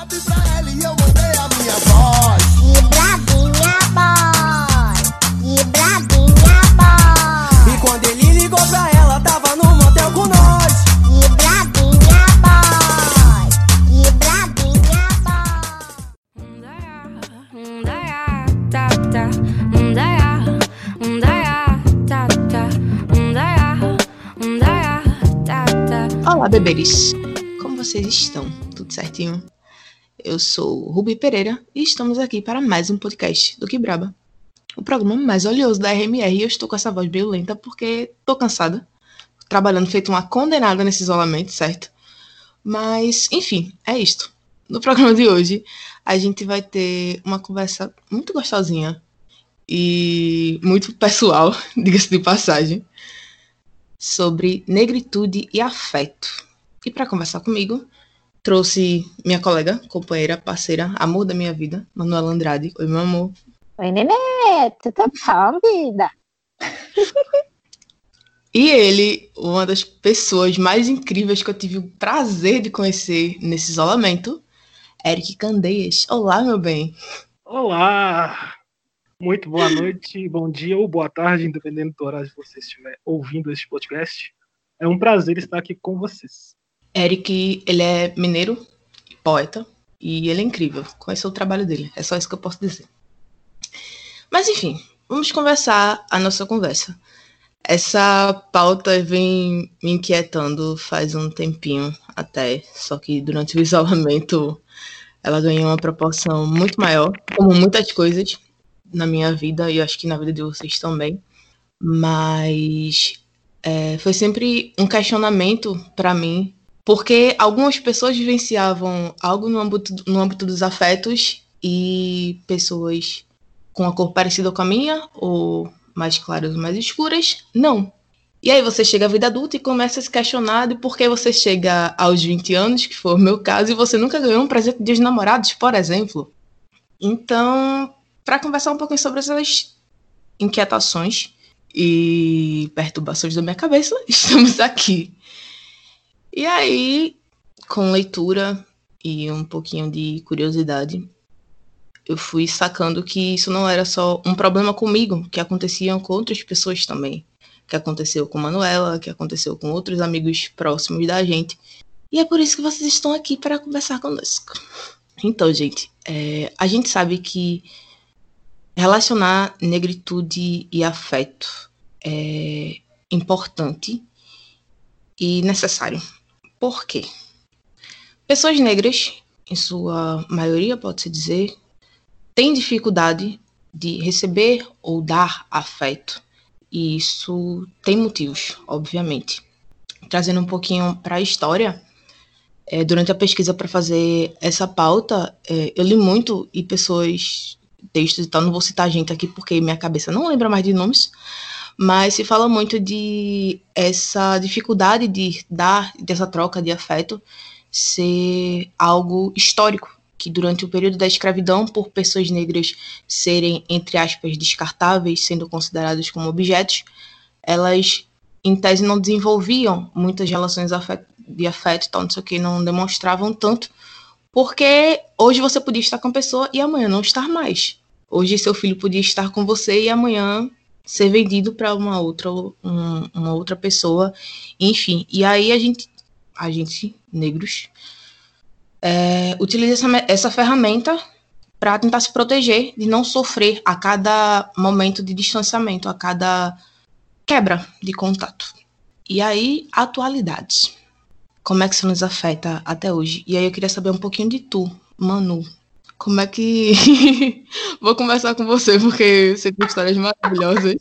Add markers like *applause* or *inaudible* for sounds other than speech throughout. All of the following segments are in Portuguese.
Pra ela e eu a minha voz. E Bravinha Boy. E Bravinha Boy. E quando ele ligou pra ela, tava no motel com nós. E Bravinha Boy. E Bravinha Boy. Olá, beberes! Como vocês estão? Tudo certinho? Eu sou Rubi Pereira e estamos aqui para mais um podcast do Que Braba. O programa mais oleoso da RMR e eu estou com essa voz meio lenta porque tô cansada. Trabalhando feito uma condenada nesse isolamento, certo? Mas, enfim, é isto. No programa de hoje, a gente vai ter uma conversa muito gostosinha e muito pessoal, *laughs* diga-se de passagem, sobre negritude e afeto. E para conversar comigo, trouxe minha colega, companheira, parceira, amor da minha vida, Manuela Andrade. Oi, meu amor. Oi, Nenê, tudo bom, vida? *laughs* E ele, uma das pessoas mais incríveis que eu tive o prazer de conhecer nesse isolamento, Eric Candeias. Olá, meu bem. Olá! Muito boa noite, bom dia ou boa tarde, independente do horário que você estiver ouvindo este podcast. É um prazer estar aqui com vocês. Eric, ele é mineiro, poeta, e ele é incrível. Conheço o trabalho dele, é só isso que eu posso dizer. Mas enfim, vamos conversar a nossa conversa. Essa pauta vem me inquietando faz um tempinho até, só que durante o isolamento ela ganhou uma proporção muito maior, como muitas coisas na minha vida e acho que na vida de vocês também. Mas é, foi sempre um questionamento para mim, porque algumas pessoas vivenciavam algo no âmbito, no âmbito dos afetos e pessoas com a cor parecida com a minha, ou mais claras ou mais escuras, não. E aí você chega à vida adulta e começa a se questionar de por que você chega aos 20 anos, que foi o meu caso, e você nunca ganhou um presente de namorados, por exemplo. Então, para conversar um pouquinho sobre essas inquietações e perturbações da minha cabeça, *laughs* estamos aqui. E aí, com leitura e um pouquinho de curiosidade, eu fui sacando que isso não era só um problema comigo, que acontecia com outras pessoas também. Que aconteceu com Manuela, que aconteceu com outros amigos próximos da gente. E é por isso que vocês estão aqui para conversar conosco. Então, gente, é, a gente sabe que relacionar negritude e afeto é importante e necessário. Por quê? Pessoas negras, em sua maioria, pode-se dizer, têm dificuldade de receber ou dar afeto. E isso tem motivos, obviamente. Trazendo um pouquinho para a história, é, durante a pesquisa para fazer essa pauta, é, eu li muito e pessoas, textos e tal, não vou citar gente aqui porque minha cabeça não lembra mais de nomes, mas se fala muito de essa dificuldade de dar, dessa troca de afeto, ser algo histórico, que durante o período da escravidão, por pessoas negras serem, entre aspas, descartáveis, sendo consideradas como objetos, elas, em tese, não desenvolviam muitas relações de afeto e tal, não sei o que, não demonstravam tanto, porque hoje você podia estar com a pessoa e amanhã não estar mais. Hoje seu filho podia estar com você e amanhã ser vendido para uma outra, um, uma outra pessoa, enfim. E aí a gente, a gente, negros, é, utiliza essa, essa ferramenta para tentar se proteger de não sofrer a cada momento de distanciamento, a cada quebra de contato. E aí, atualidades. Como é que isso nos afeta até hoje? E aí eu queria saber um pouquinho de tu, Manu. Como é que. *laughs* Vou conversar com você, porque você tem histórias maravilhosas.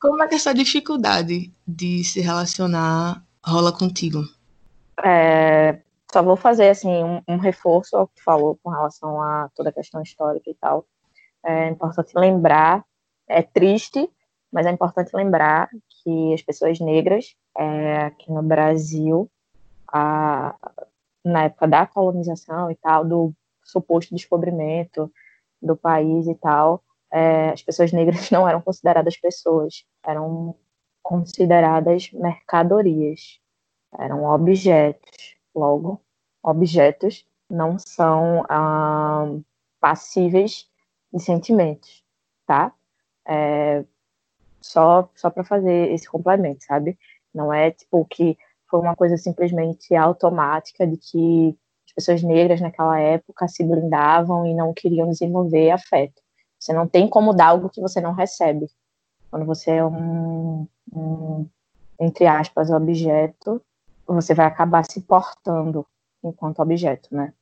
Como é que essa dificuldade de se relacionar rola contigo? É, só vou fazer assim um, um, reforço ao que falou com relação a toda a questão histórica e tal. É importante lembrar, é triste, mas é importante lembrar que as pessoas negras é, aqui no Brasil, a, na época da colonização e tal, do suposto descobrimento do país e tal, é, as pessoas negras *laughs* não eram consideradas pessoas, eram consideradas mercadorias, eram objetos. Logo, objetos não são ah, passíveis de sentimentos, tá? É, só só para fazer esse complemento, sabe? Não é tipo que foi uma coisa simplesmente automática de que as pessoas negras naquela época se blindavam e não queriam desenvolver afeto. Você não tem como dar algo que você não recebe. Quando você é um, um entre aspas, objeto, você vai acabar se portando enquanto objeto, né?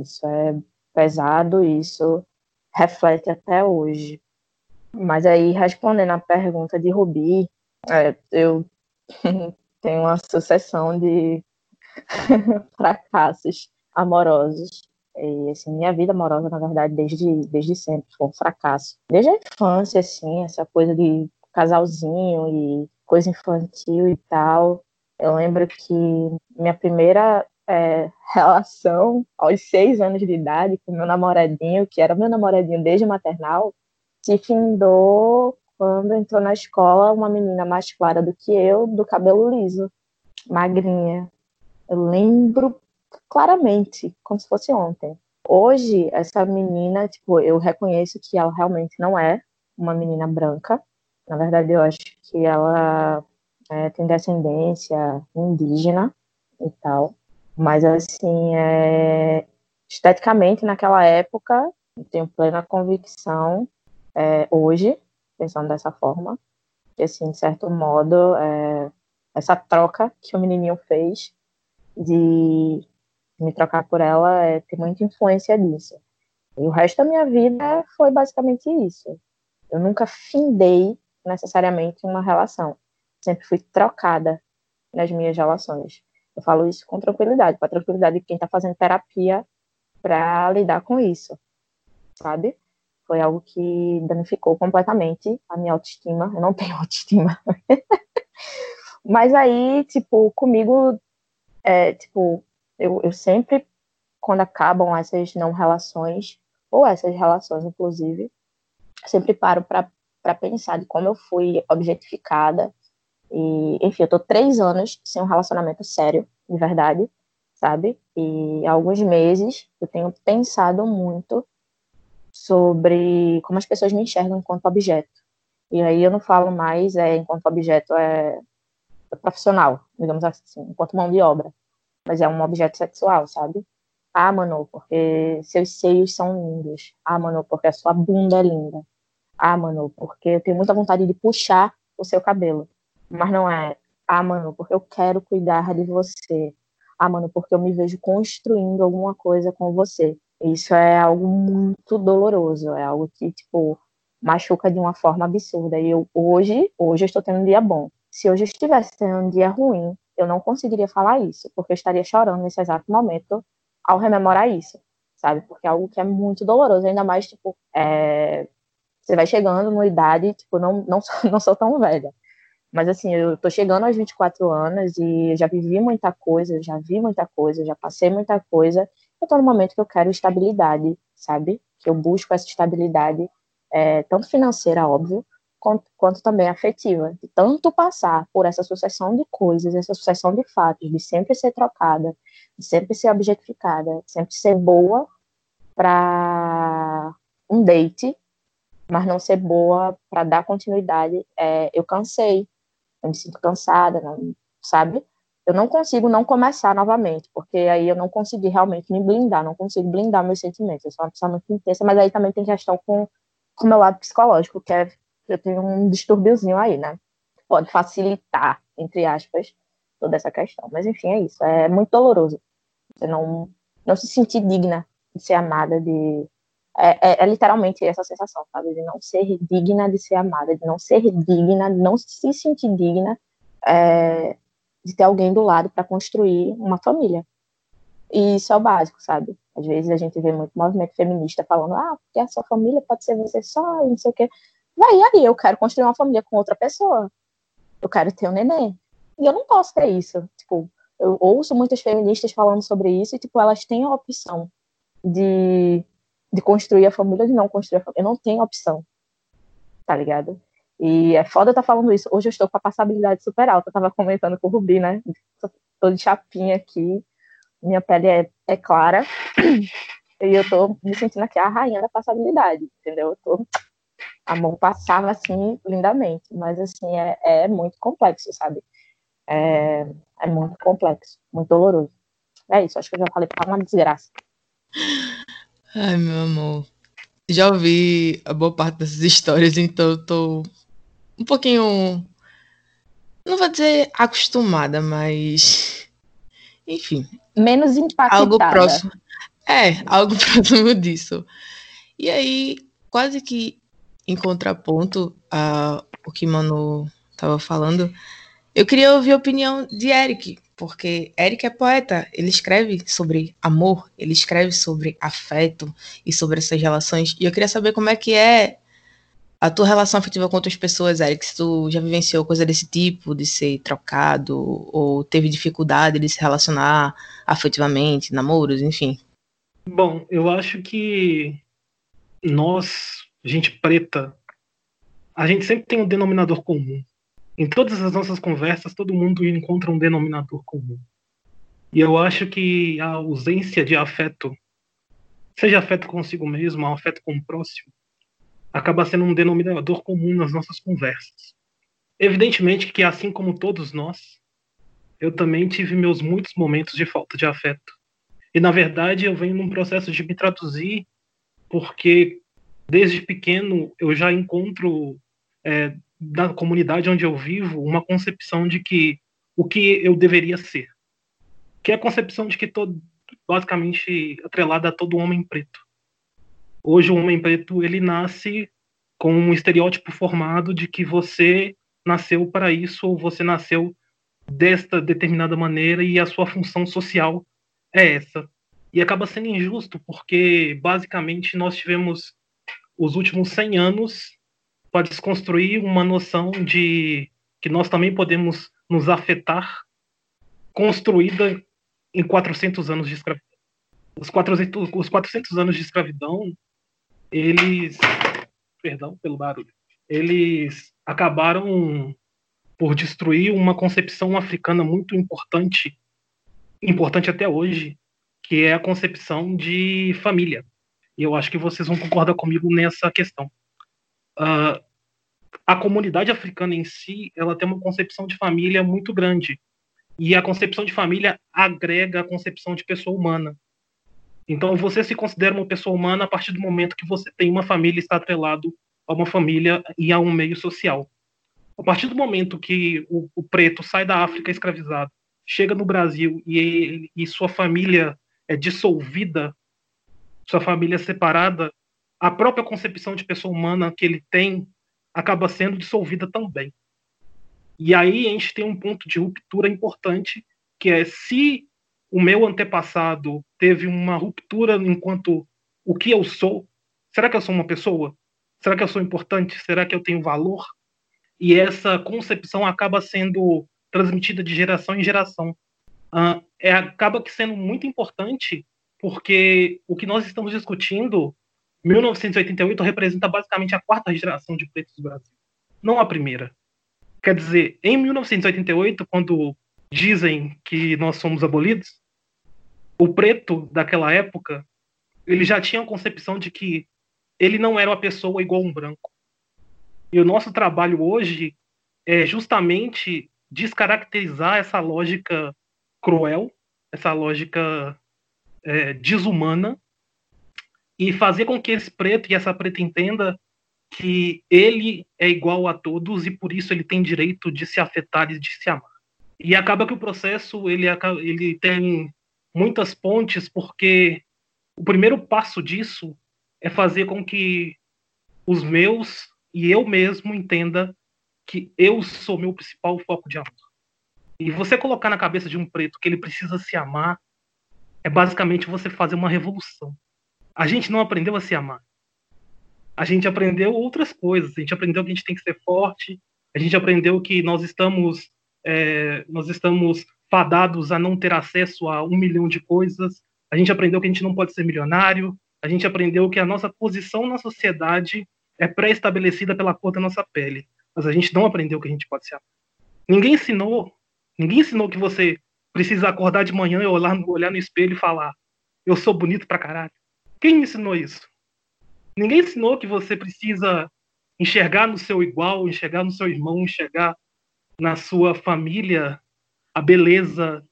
Isso é pesado, isso reflete até hoje. Mas aí, respondendo a pergunta de Rubi, é, eu tenho uma sucessão de *laughs* fracassos amorosos. E, assim, minha vida amorosa, na verdade, desde, desde sempre foi um fracasso. Desde a infância, assim, essa coisa de casalzinho e coisa infantil e tal. Eu lembro que minha primeira é, relação aos seis anos de idade com meu namoradinho, que era meu namoradinho desde maternal, se findou quando entrou na escola uma menina mais clara do que eu, do cabelo liso, magrinha. Eu lembro claramente, como se fosse ontem. Hoje, essa menina, tipo, eu reconheço que ela realmente não é uma menina branca. Na verdade, eu acho que ela é, tem descendência indígena e tal. Mas, assim, é, esteticamente, naquela época, eu tenho plena convicção, é, hoje, pensando dessa forma, que, assim, de certo modo, é, essa troca que o menininho fez de me trocar por ela é, tem muita influência disso. E o resto da minha vida foi basicamente isso. Eu nunca findei necessariamente uma relação. Sempre fui trocada nas minhas relações. Eu falo isso com tranquilidade, com a tranquilidade de quem está fazendo terapia para lidar com isso, sabe? Foi algo que danificou completamente a minha autoestima. Eu não *laughs* tenho autoestima. Mas aí, tipo, comigo, é, tipo, eu, eu sempre, quando acabam essas não relações, ou essas relações, inclusive, sempre paro para pensar de como eu fui objetificada, e, enfim, eu tô três anos sem um relacionamento sério, de verdade, sabe? E há alguns meses eu tenho pensado muito sobre como as pessoas me enxergam enquanto objeto. E aí eu não falo mais é, enquanto objeto é, é profissional, digamos assim, enquanto mão de obra. Mas é um objeto sexual, sabe? Ah, mano, porque seus seios são lindos. Ah, mano, porque a sua bunda é linda. Ah, mano, porque eu tenho muita vontade de puxar o seu cabelo. Mas não é, ah, mano, porque eu quero cuidar de você. Ah, mano, porque eu me vejo construindo alguma coisa com você. Isso é algo muito doloroso, é algo que, tipo, machuca de uma forma absurda. E eu, hoje, hoje eu estou tendo um dia bom. Se hoje eu estivesse tendo um dia ruim, eu não conseguiria falar isso, porque eu estaria chorando nesse exato momento ao rememorar isso, sabe? Porque é algo que é muito doloroso, ainda mais, tipo, é... você vai chegando numa idade, tipo, não, não, sou, *laughs* não sou tão velha, mas assim, eu tô chegando aos 24 anos e já vivi muita coisa, já vi muita coisa, já passei muita coisa. Eu tô no momento que eu quero estabilidade, sabe? Que eu busco essa estabilidade, é, tanto financeira, óbvio, quanto, quanto também afetiva. Tanto passar por essa sucessão de coisas, essa sucessão de fatos, de sempre ser trocada, de sempre ser objetificada, sempre ser boa para um date, mas não ser boa para dar continuidade. É, eu cansei eu me sinto cansada, não, sabe? Eu não consigo não começar novamente, porque aí eu não consegui realmente me blindar, não consigo blindar meus sentimentos. Eu sou uma pessoa muito intensa, mas aí também tem questão com o meu lado psicológico, que é eu tenho um distúrbiozinho aí, né? Pode facilitar, entre aspas, toda essa questão. Mas enfim, é isso. É muito doloroso. Você não, não se sentir digna de ser amada, de é, é, é, literalmente essa sensação, sabe? De não ser digna de ser amada, de não ser digna, de não se sentir digna é, de ter alguém do lado para construir uma família. E isso é o básico, sabe? Às vezes a gente vê muito movimento feminista falando, ah, porque a sua família pode ser você só, não sei o quê. Vai aí, eu quero construir uma família com outra pessoa. Eu quero ter um neném. E eu não posso ter isso. Tipo, eu ouço muitas feministas falando sobre isso e, tipo, elas têm a opção de de construir a família ou de não construir a família. Eu não tenho opção, tá ligado? E é foda estar tá falando isso. Hoje eu estou com a passabilidade super alta. Eu tava comentando com o Rubi, né? Tô de chapinha aqui, minha pele é, é clara e eu tô me sentindo aqui a rainha da passabilidade, entendeu? Eu tô, a mão passava assim lindamente, mas assim é, é muito complexo, sabe? É, é muito complexo, muito doloroso. É isso, acho que eu já falei pra uma desgraça. Ai, meu amor. Já ouvi a boa parte dessas histórias, então eu tô um pouquinho. Não vou dizer acostumada, mas. Enfim, Menos impactada. algo próximo. É, algo *laughs* próximo disso. E aí, quase que em contraponto a o que Manu estava falando, eu queria ouvir a opinião de Eric, porque Eric é poeta, ele escreve sobre amor, ele escreve sobre afeto e sobre essas relações. E eu queria saber como é que é a tua relação afetiva com outras pessoas, Eric, se tu já vivenciou coisa desse tipo, de ser trocado, ou teve dificuldade de se relacionar afetivamente, namoros, enfim. Bom, eu acho que nós, gente preta, a gente sempre tem um denominador comum. Em todas as nossas conversas, todo mundo encontra um denominador comum. E eu acho que a ausência de afeto, seja afeto consigo mesmo, afeto com o próximo, acaba sendo um denominador comum nas nossas conversas. Evidentemente que, assim como todos nós, eu também tive meus muitos momentos de falta de afeto. E, na verdade, eu venho num processo de me traduzir, porque desde pequeno eu já encontro é, na comunidade onde eu vivo uma concepção de que o que eu deveria ser, que é a concepção de que todo basicamente atrelada a todo homem preto. Hoje o homem preto ele nasce com um estereótipo formado de que você nasceu para isso ou você nasceu desta determinada maneira e a sua função social é essa. E acaba sendo injusto porque basicamente nós tivemos os últimos 100 anos para desconstruir uma noção de que nós também podemos nos afetar, construída em 400 anos de escravidão. Os 400, os 400 anos de escravidão, eles. Perdão pelo barulho. Eles acabaram por destruir uma concepção africana muito importante, importante até hoje, que é a concepção de família. E eu acho que vocês vão concordar comigo nessa questão. Uh, a comunidade africana em si, ela tem uma concepção de família muito grande. E a concepção de família agrega a concepção de pessoa humana. Então, você se considera uma pessoa humana a partir do momento que você tem uma família e está atrelado a uma família e a um meio social. A partir do momento que o, o preto sai da África escravizado, chega no Brasil e, e sua família é dissolvida, sua família é separada, a própria concepção de pessoa humana que ele tem acaba sendo dissolvida também. E aí a gente tem um ponto de ruptura importante, que é se o meu antepassado teve uma ruptura enquanto o que eu sou, será que eu sou uma pessoa? Será que eu sou importante? Será que eu tenho valor? E essa concepção acaba sendo transmitida de geração em geração. Uh, é, acaba que sendo muito importante porque o que nós estamos discutindo 1988 representa basicamente a quarta geração de pretos do Brasil, não a primeira. Quer dizer, em 1988, quando dizem que nós somos abolidos, o preto daquela época, ele já tinha a concepção de que ele não era uma pessoa igual um branco. E o nosso trabalho hoje é justamente descaracterizar essa lógica cruel, essa lógica é, desumana, e fazer com que esse preto e essa preta entenda que ele é igual a todos e por isso ele tem direito de se afetar e de se amar. E acaba que o processo ele, ele tem muitas pontes porque o primeiro passo disso é fazer com que os meus e eu mesmo entenda que eu sou meu principal foco de amor. E você colocar na cabeça de um preto que ele precisa se amar é basicamente você fazer uma revolução a gente não aprendeu a se amar. A gente aprendeu outras coisas. A gente aprendeu que a gente tem que ser forte. A gente aprendeu que nós estamos é, nós estamos fadados a não ter acesso a um milhão de coisas. A gente aprendeu que a gente não pode ser milionário. A gente aprendeu que a nossa posição na sociedade é pré-estabelecida pela cor da nossa pele. Mas a gente não aprendeu que a gente pode ser. Ninguém ensinou, ninguém ensinou que você precisa acordar de manhã e olhar, olhar no espelho e falar: Eu sou bonito pra caralho. Quem me ensinou isso? Ninguém ensinou que você precisa enxergar no seu igual, enxergar no seu irmão, enxergar na sua família a beleza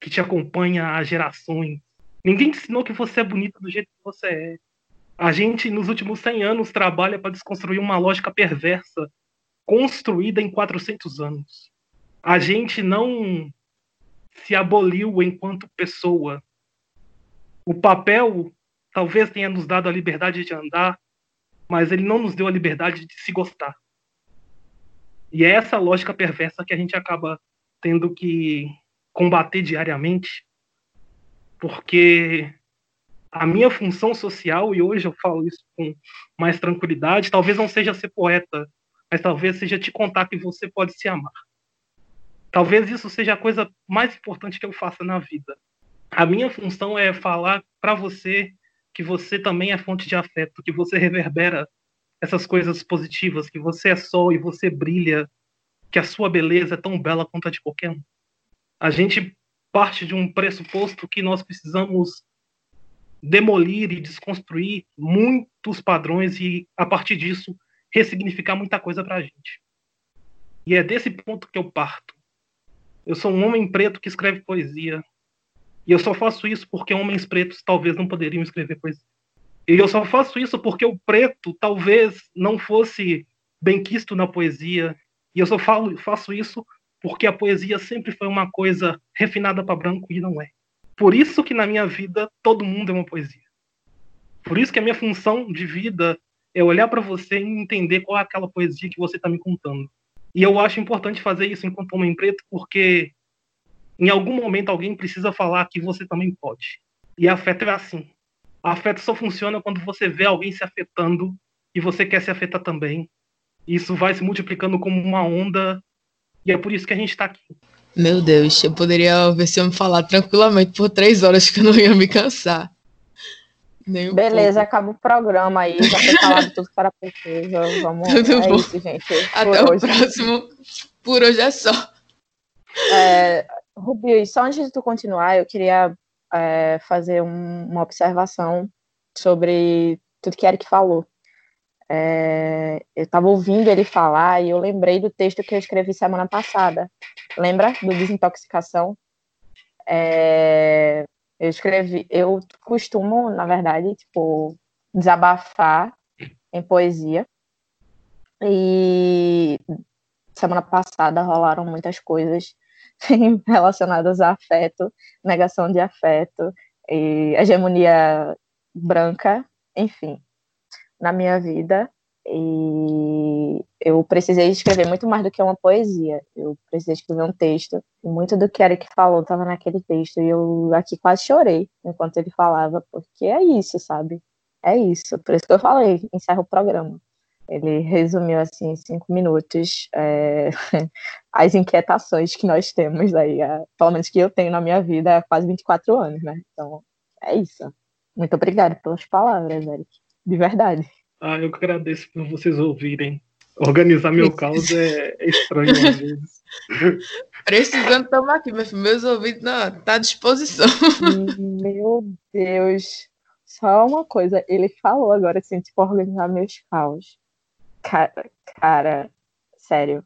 que te acompanha há gerações. Ninguém te ensinou que você é bonito do jeito que você é. A gente, nos últimos 100 anos, trabalha para desconstruir uma lógica perversa construída em 400 anos. A gente não se aboliu enquanto pessoa. O papel talvez tenha nos dado a liberdade de andar, mas ele não nos deu a liberdade de se gostar. E é essa lógica perversa que a gente acaba tendo que combater diariamente, porque a minha função social, e hoje eu falo isso com mais tranquilidade, talvez não seja ser poeta, mas talvez seja te contar que você pode se amar. Talvez isso seja a coisa mais importante que eu faça na vida. A minha função é falar para você que você também é fonte de afeto, que você reverbera essas coisas positivas, que você é sol e você brilha, que a sua beleza é tão bela quanto a de qualquer um. A gente parte de um pressuposto que nós precisamos demolir e desconstruir muitos padrões e, a partir disso, ressignificar muita coisa para a gente. E é desse ponto que eu parto. Eu sou um homem preto que escreve poesia. E eu só faço isso porque homens pretos talvez não poderiam escrever poesia. E eu só faço isso porque o preto talvez não fosse bem quisto na poesia. E eu só falo, faço isso porque a poesia sempre foi uma coisa refinada para branco e não é. Por isso que na minha vida todo mundo é uma poesia. Por isso que a minha função de vida é olhar para você e entender qual é aquela poesia que você está me contando. E eu acho importante fazer isso enquanto homem preto, porque em algum momento alguém precisa falar que você também pode. E afeto é assim. Afeto só funciona quando você vê alguém se afetando e você quer se afetar também. Isso vai se multiplicando como uma onda e é por isso que a gente está aqui. Meu Deus, eu poderia ver se eu me falar tranquilamente por três horas *laughs* que eu não ia me cansar. Nem um Beleza, acaba o programa aí, já foi falado tudo para a pesquisa. Vamos, *laughs* Tudo é bom. isso, gente. Até por o hoje. próximo. Por hoje é só. É, Rubi, só antes de tu continuar, eu queria é, fazer um- uma observação sobre tudo que Eric falou. É, eu estava ouvindo ele falar e eu lembrei do texto que eu escrevi semana passada. Lembra do desintoxicação? É, eu escrevi, eu costumo, na verdade, tipo, desabafar em poesia. E semana passada rolaram muitas coisas *laughs* relacionadas a afeto, negação de afeto, e hegemonia branca, enfim, na minha vida. E eu precisei escrever muito mais do que uma poesia. Eu precisei escrever um texto. E muito do que Eric falou estava naquele texto. E eu aqui quase chorei enquanto ele falava, porque é isso, sabe? É isso. Por isso que eu falei, encerra o programa. Ele resumiu assim em cinco minutos é, *laughs* as inquietações que nós temos aí, a- pelo menos que eu tenho na minha vida há quase 24 anos, né? Então, é isso. Muito obrigada pelas palavras, Eric. De verdade. Ah, eu que agradeço por vocês ouvirem. Organizar meu caos é, estranho às vezes. *laughs* Precisando tomar aqui, filho. Meus ouvidos não, tá à disposição. Meu Deus. Só uma coisa, ele falou agora assim, tipo, organizar meus caos. Cara, cara, sério.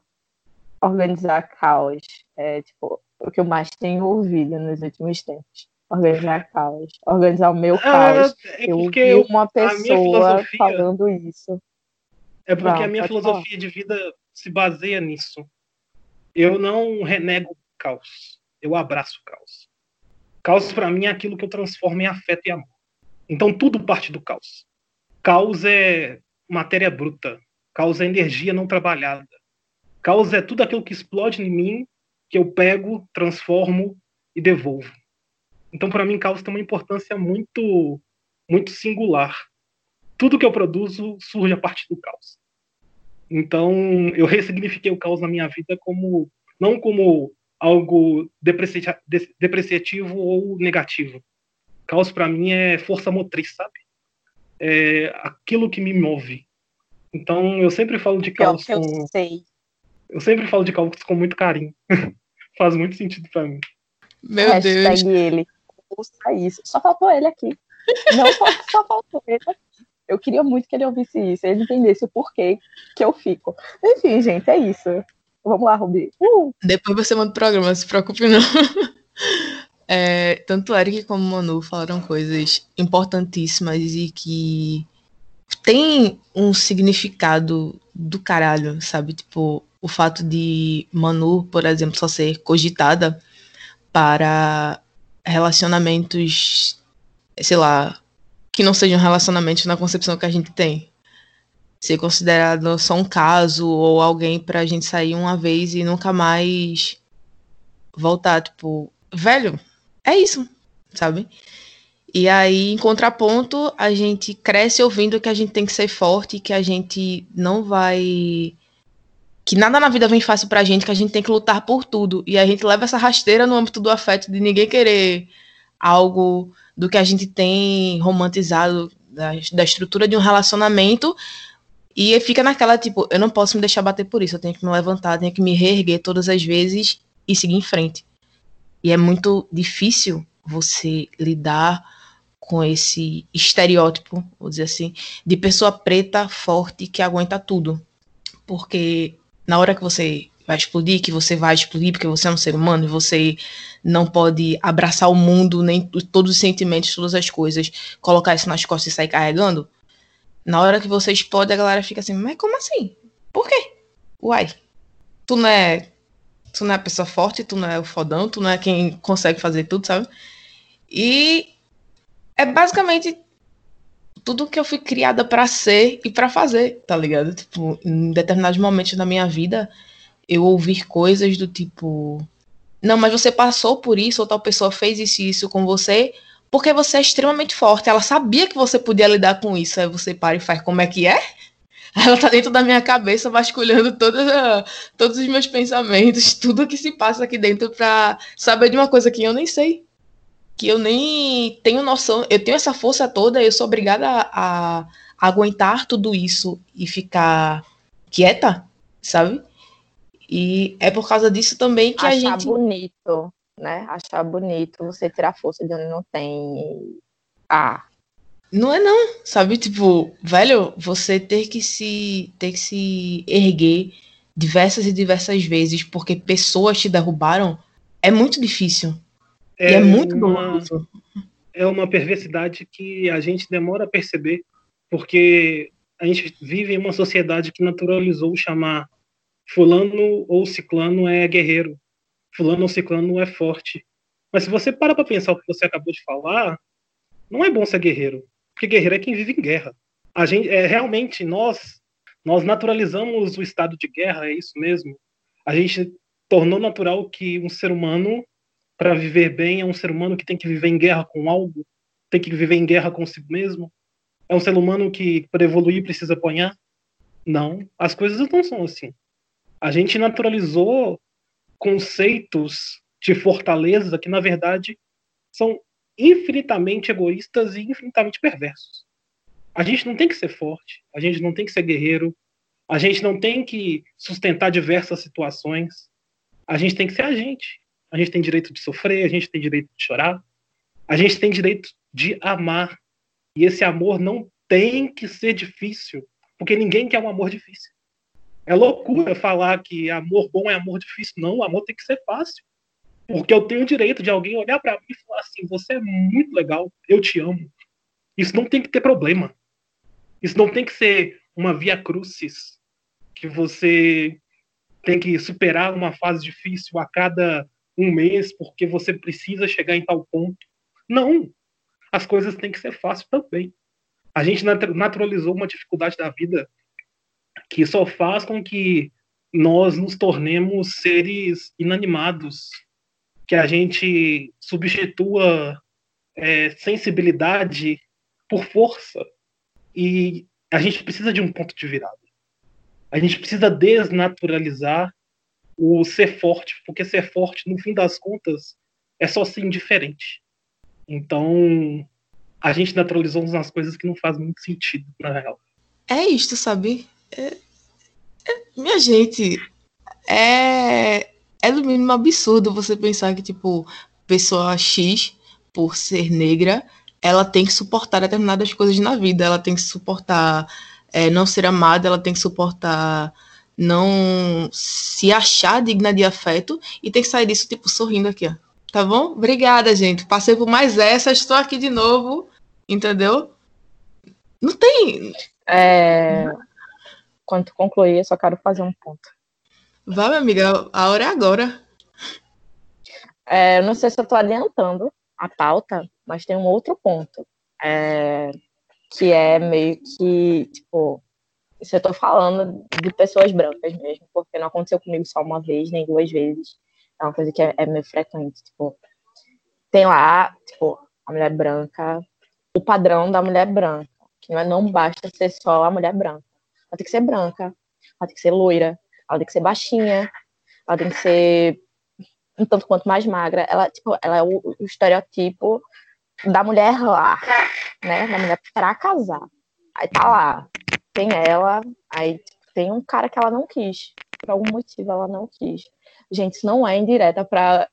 Organizar caos é, tipo, o que eu mais tenho ouvido nos últimos tempos. Organizar caos. Organizar o meu caos. Ah, é eu vi uma pessoa falando isso. É porque Vai, a minha filosofia de vida se baseia nisso. Eu não renego o caos. Eu abraço o caos. Caos para mim é aquilo que eu transformo em afeto e amor. Então tudo parte do caos. Caos é matéria bruta. Caos é energia não trabalhada. Caos é tudo aquilo que explode em mim, que eu pego, transformo e devolvo. Então para mim caos tem uma importância muito muito singular tudo que eu produzo surge a partir do caos. Então, eu ressignifiquei o caos na minha vida como não como algo depreciati- de- depreciativo ou negativo. Caos para mim é força motriz, sabe? É aquilo que me move. Então, eu sempre falo de Pior caos que eu com sei. eu sempre falo de caos com muito carinho. *laughs* Faz muito sentido para mim. Meu Hashtag Deus. ele. Ouça isso. Só faltou ele aqui. Não só, só faltou ele aqui. Eu queria muito que ele ouvisse isso, ele entendesse o porquê que eu fico. Enfim, gente, é isso. Vamos lá, Rubi. Uh! Depois você manda o programa, não se preocupe não. *laughs* É, tanto Eric como Manu falaram coisas importantíssimas e que tem um significado do caralho, sabe? Tipo, o fato de Manu, por exemplo, só ser cogitada para relacionamentos, sei lá, que não sejam relacionamentos na concepção que a gente tem. Ser considerado só um caso ou alguém pra gente sair uma vez e nunca mais voltar, tipo, velho, é isso, sabe? E aí, em contraponto, a gente cresce ouvindo que a gente tem que ser forte, que a gente não vai. Que nada na vida vem fácil pra gente, que a gente tem que lutar por tudo. E a gente leva essa rasteira no âmbito do afeto de ninguém querer algo do que a gente tem romantizado da, da estrutura de um relacionamento. E fica naquela, tipo, eu não posso me deixar bater por isso, eu tenho que me levantar, tenho que me reerguer todas as vezes e seguir em frente. E é muito difícil você lidar com esse estereótipo, vou dizer assim, de pessoa preta, forte, que aguenta tudo. Porque na hora que você vai explodir, que você vai explodir porque você é um ser humano e você não pode abraçar o mundo, nem todos os sentimentos, todas as coisas, colocar isso nas costas e sair carregando. Na hora que você explode, a galera fica assim, mas como assim? Por quê? Uai, tu não é tu não é a pessoa forte, tu não é o fodão, tu não é quem consegue fazer tudo, sabe? E é basicamente tudo que eu fui criada pra ser e pra fazer, tá ligado? Tipo, em determinados momentos da minha vida, eu ouvir coisas do tipo, não, mas você passou por isso, ou tal pessoa fez isso e isso com você, porque você é extremamente forte. Ela sabia que você podia lidar com isso, aí você para e faz como é que é? *laughs* Ela tá dentro da minha cabeça, vasculhando todas a- todos os meus pensamentos, *laughs* tudo que se passa aqui dentro pra saber de uma coisa que eu nem sei. Que eu nem tenho noção. Eu tenho essa força toda, eu sou obrigada a, a aguentar tudo isso e ficar quieta, sabe? E é por causa disso também que a Achar gente. bonito, né? Achar bonito você tirar força de onde não tem. Ah, Não é não, sabe? Tipo, velho, você ter que se ter que se erguer diversas e diversas vezes porque pessoas te derrubaram é muito difícil. E é muito uma, é uma perversidade que a gente demora a perceber, porque a gente vive em uma sociedade que naturalizou chamar fulano ou ciclano é guerreiro, fulano ou ciclano é forte. Mas se você para para pensar o que você acabou de falar, não é bom ser guerreiro, porque guerreiro é quem vive em guerra. A gente é realmente nós nós naturalizamos o estado de guerra, é isso mesmo. A gente tornou natural que um ser humano para viver bem é um ser humano que tem que viver em guerra com algo, tem que viver em guerra consigo mesmo. É um ser humano que para evoluir precisa apanhar? Não, as coisas não são assim. A gente naturalizou conceitos de fortaleza que na verdade são infinitamente egoístas e infinitamente perversos. A gente não tem que ser forte, a gente não tem que ser guerreiro, a gente não tem que sustentar diversas situações. A gente tem que ser a gente. A gente tem direito de sofrer, a gente tem direito de chorar, a gente tem direito de amar. E esse amor não tem que ser difícil, porque ninguém quer um amor difícil. É loucura falar que amor bom é amor difícil. Não, amor tem que ser fácil. Porque eu tenho o direito de alguém olhar para mim e falar assim: você é muito legal, eu te amo. Isso não tem que ter problema. Isso não tem que ser uma via crucis que você tem que superar uma fase difícil a cada um mês porque você precisa chegar em tal ponto. Não. As coisas têm que ser fáceis também. A gente nat- naturalizou uma dificuldade da vida que só faz com que nós nos tornemos seres inanimados, que a gente substitua é, sensibilidade por força. E a gente precisa de um ponto de virada. A gente precisa desnaturalizar o ser forte, porque ser forte, no fim das contas, é só ser indiferente. Então, a gente naturalizou umas coisas que não fazem muito sentido, na real. É isto, sabe? É- é- minha gente, é, é no mínimo absurdo você pensar que, tipo, pessoa X, por ser negra, ela tem que suportar determinadas coisas na vida. Ela tem que suportar é, não ser amada, ela tem que suportar não se achar digna de afeto e tem que sair disso, tipo, sorrindo aqui, ó. Tá bom? Obrigada, gente. Passei por mais essa, estou aqui de novo, entendeu? Não tem. É, Quando tu concluir, eu só quero fazer um ponto. Vai, minha amiga, a hora é agora. É, eu não sei se eu tô adiantando a pauta, mas tem um outro ponto. é, que é meio que, tipo, isso eu tô falando de pessoas brancas mesmo, porque não aconteceu comigo só uma vez, nem duas vezes. É uma coisa que é, é meio frequente, tipo, tem lá, tipo, a mulher branca, o padrão da mulher branca, que não, é, não basta ser só a mulher branca. Ela tem que ser branca, ela tem que ser loira, ela tem que ser baixinha, ela tem que ser um tanto quanto mais magra. Ela, tipo, ela é o, o estereotipo da mulher lá, né? Da mulher pra casar. Aí tá lá, tem ela, aí tem um cara que ela não quis. Por algum motivo ela não quis. Gente, isso não é indireta pra,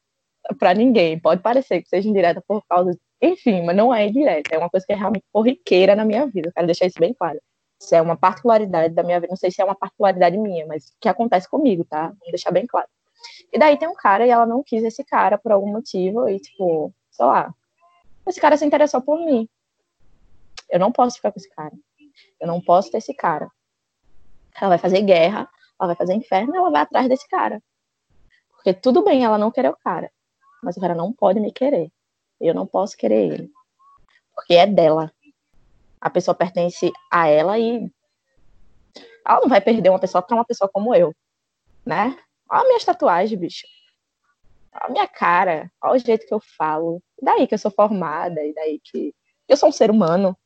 pra ninguém. Pode parecer que seja indireta por causa. Enfim, mas não é indireta. É uma coisa que é realmente corriqueira na minha vida. Eu quero deixar isso bem claro. Isso é uma particularidade da minha vida. Não sei se é uma particularidade minha, mas que acontece comigo, tá? Vou deixar bem claro. E daí tem um cara e ela não quis esse cara por algum motivo. E, tipo, sei lá. Esse cara se interessou por mim. Eu não posso ficar com esse cara. Eu não posso ter esse cara. Ela vai fazer guerra, ela vai fazer inferno, ela vai atrás desse cara. Porque tudo bem ela não querer o cara, mas o cara não pode me querer. Eu não posso querer ele. Porque é dela. A pessoa pertence a ela e ela não vai perder uma pessoa para uma pessoa como eu, né? Olha minhas tatuagens, bicho. Olha a minha cara, olha o jeito que eu falo. E daí que eu sou formada, e daí que eu sou um ser humano.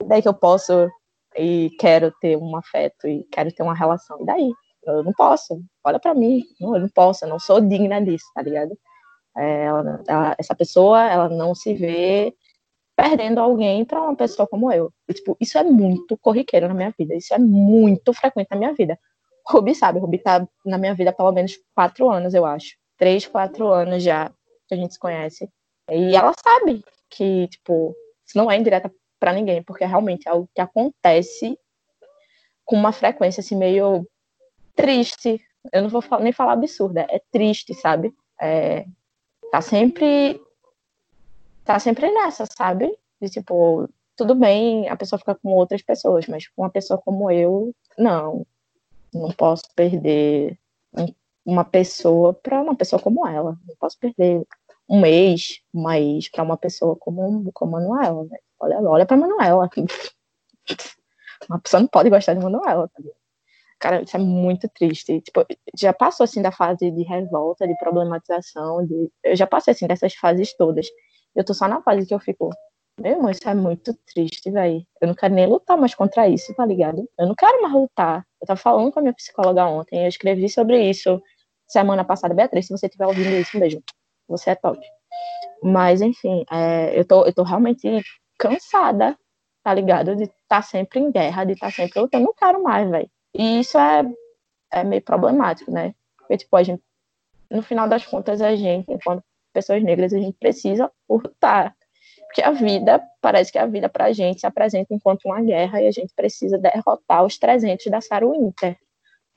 E daí que eu posso e quero ter um afeto e quero ter uma relação. E daí? Eu não posso. Olha pra mim. Eu não posso. Eu não sou digna disso, tá ligado? É, ela- ela- essa pessoa, ela não se vê perdendo alguém pra uma pessoa como eu. E, tipo, isso é muito corriqueiro na minha vida. Isso é muito frequente na minha vida. Rubi sabe, Rubi tá na minha vida pelo menos quatro anos, eu acho. Três, quatro anos já que a gente se conhece. E ela sabe que, tipo, isso não é indireta pra ninguém, porque realmente é algo que acontece com uma frequência assim meio triste. Eu não vou nem falar absurda, é triste, sabe? É, tá sempre tá sempre nessa, sabe? De tipo, tudo bem a pessoa ficar com outras pessoas, mas com uma pessoa como eu, não. Não posso perder um- uma pessoa pra uma pessoa como ela. Não posso perder um ex, uma ex pra uma pessoa como, como a Manuela, né? Olha, olha pra Manuela. Uma pessoa não pode gostar de Manuela, tá? Cara, isso é muito triste. Tipo, já passou assim da fase de revolta, de problematização, de... eu já passei assim dessas fases todas. Eu tô só na fase que eu fico, meu irmão, isso é muito triste, velho. Eu não quero nem lutar mais contra isso, tá ligado? Eu não quero mais lutar. Eu tava falando com a minha psicóloga ontem, eu escrevi sobre isso semana passada. Beatriz, se você estiver ouvindo isso, beijo. Você é top. Mas, enfim, é, eu, tô, eu tô realmente cansada, tá ligado? De estar sempre em guerra, de estar sempre lutando. Não quero mais, velho. E isso é, é meio problemático, né? Porque, tipo, a gente, no final das contas, a gente, enquanto pessoas negras, a gente precisa lutar. Porque a vida, parece que a vida pra gente se apresenta enquanto uma guerra e a gente precisa derrotar os 300 da Sarah Winter.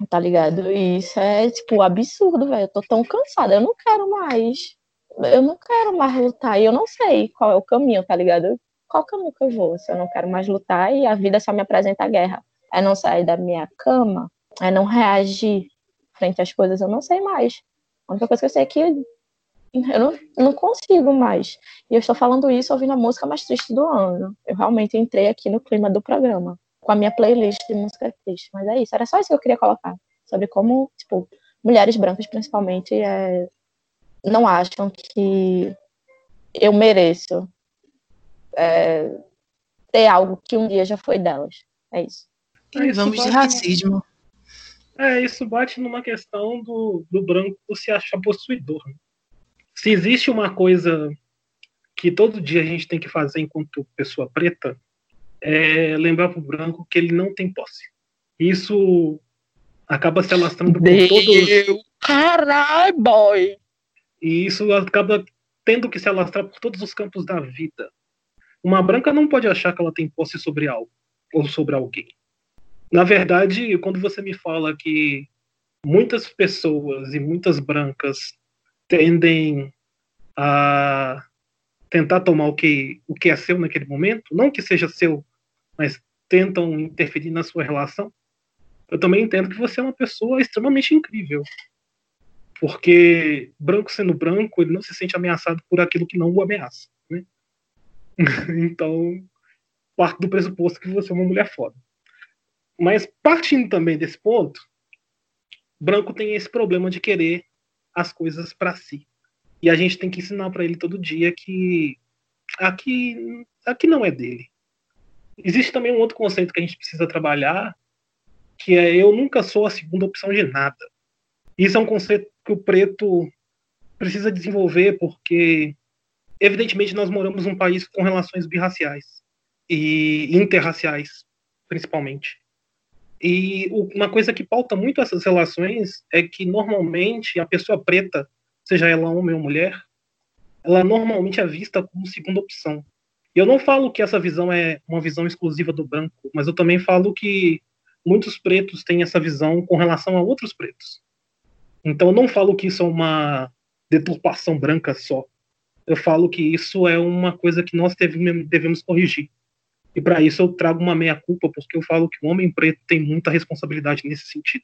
Tá ligado? E isso é, tipo, absurdo, velho. Eu tô tão cansada. Eu não quero mais. Eu não quero mais lutar. E eu não sei qual é o caminho, tá ligado? Qual caminho que eu vou? Se eu não quero mais lutar e a vida só me apresenta a guerra. É não sair da minha cama? É não reagir frente às coisas? Eu não sei mais. A única coisa que eu sei é que eu não, não consigo mais. E eu estou falando isso ouvindo a música mais triste do ano. Eu realmente entrei aqui no clima do programa, com a minha playlist de música triste. Mas é isso, era só isso que eu queria colocar. Sobre como, tipo, mulheres brancas, principalmente, é, não acham que eu mereço é, ter algo que um dia já foi delas. É isso. E É, isso vamos de bate- racismo. É, isso bate numa questão do, do branco se achar possuidor. né? Se existe uma coisa que todo dia a gente tem que fazer enquanto pessoa preta, é lembrar pro branco que ele não tem posse. Isso acaba se alastrando por todos. Caralho, boy! E isso acaba tendo que se alastrar por todos os campos da vida. Uma branca não pode achar que ela tem posse sobre algo ou sobre alguém. Na verdade, quando você me fala que muitas pessoas e muitas brancas tendem a tentar tomar o que, o que é seu naquele momento, não que seja seu, mas tentam interferir na sua relação, eu também entendo que você é uma pessoa extremamente incrível. Porque branco sendo branco, ele não se sente ameaçado por aquilo que não o ameaça. *laughs* Então, parte do pressuposto que você é uma mulher foda. Mas partindo também desse ponto, branco tem esse problema de querer as coisas para si. E a gente tem que ensinar para ele todo dia que aqui, aqui não é dele. Existe também um outro conceito que a gente precisa trabalhar, que é eu nunca sou a segunda opção de nada. Isso é um conceito que o preto precisa desenvolver porque evidentemente nós moramos num país com relações birraciais e interraciais, principalmente. E uma coisa que pauta muito essas relações é que normalmente a pessoa preta, seja ela homem ou mulher, ela normalmente é vista como segunda opção. E eu não falo que essa visão é uma visão exclusiva do branco, mas eu também falo que muitos pretos têm essa visão com relação a outros pretos. Então eu não falo que isso é uma deturpação branca só. Eu falo que isso é uma coisa que nós devemos corrigir. E para isso eu trago uma meia-culpa, porque eu falo que o homem preto tem muita responsabilidade nesse sentido.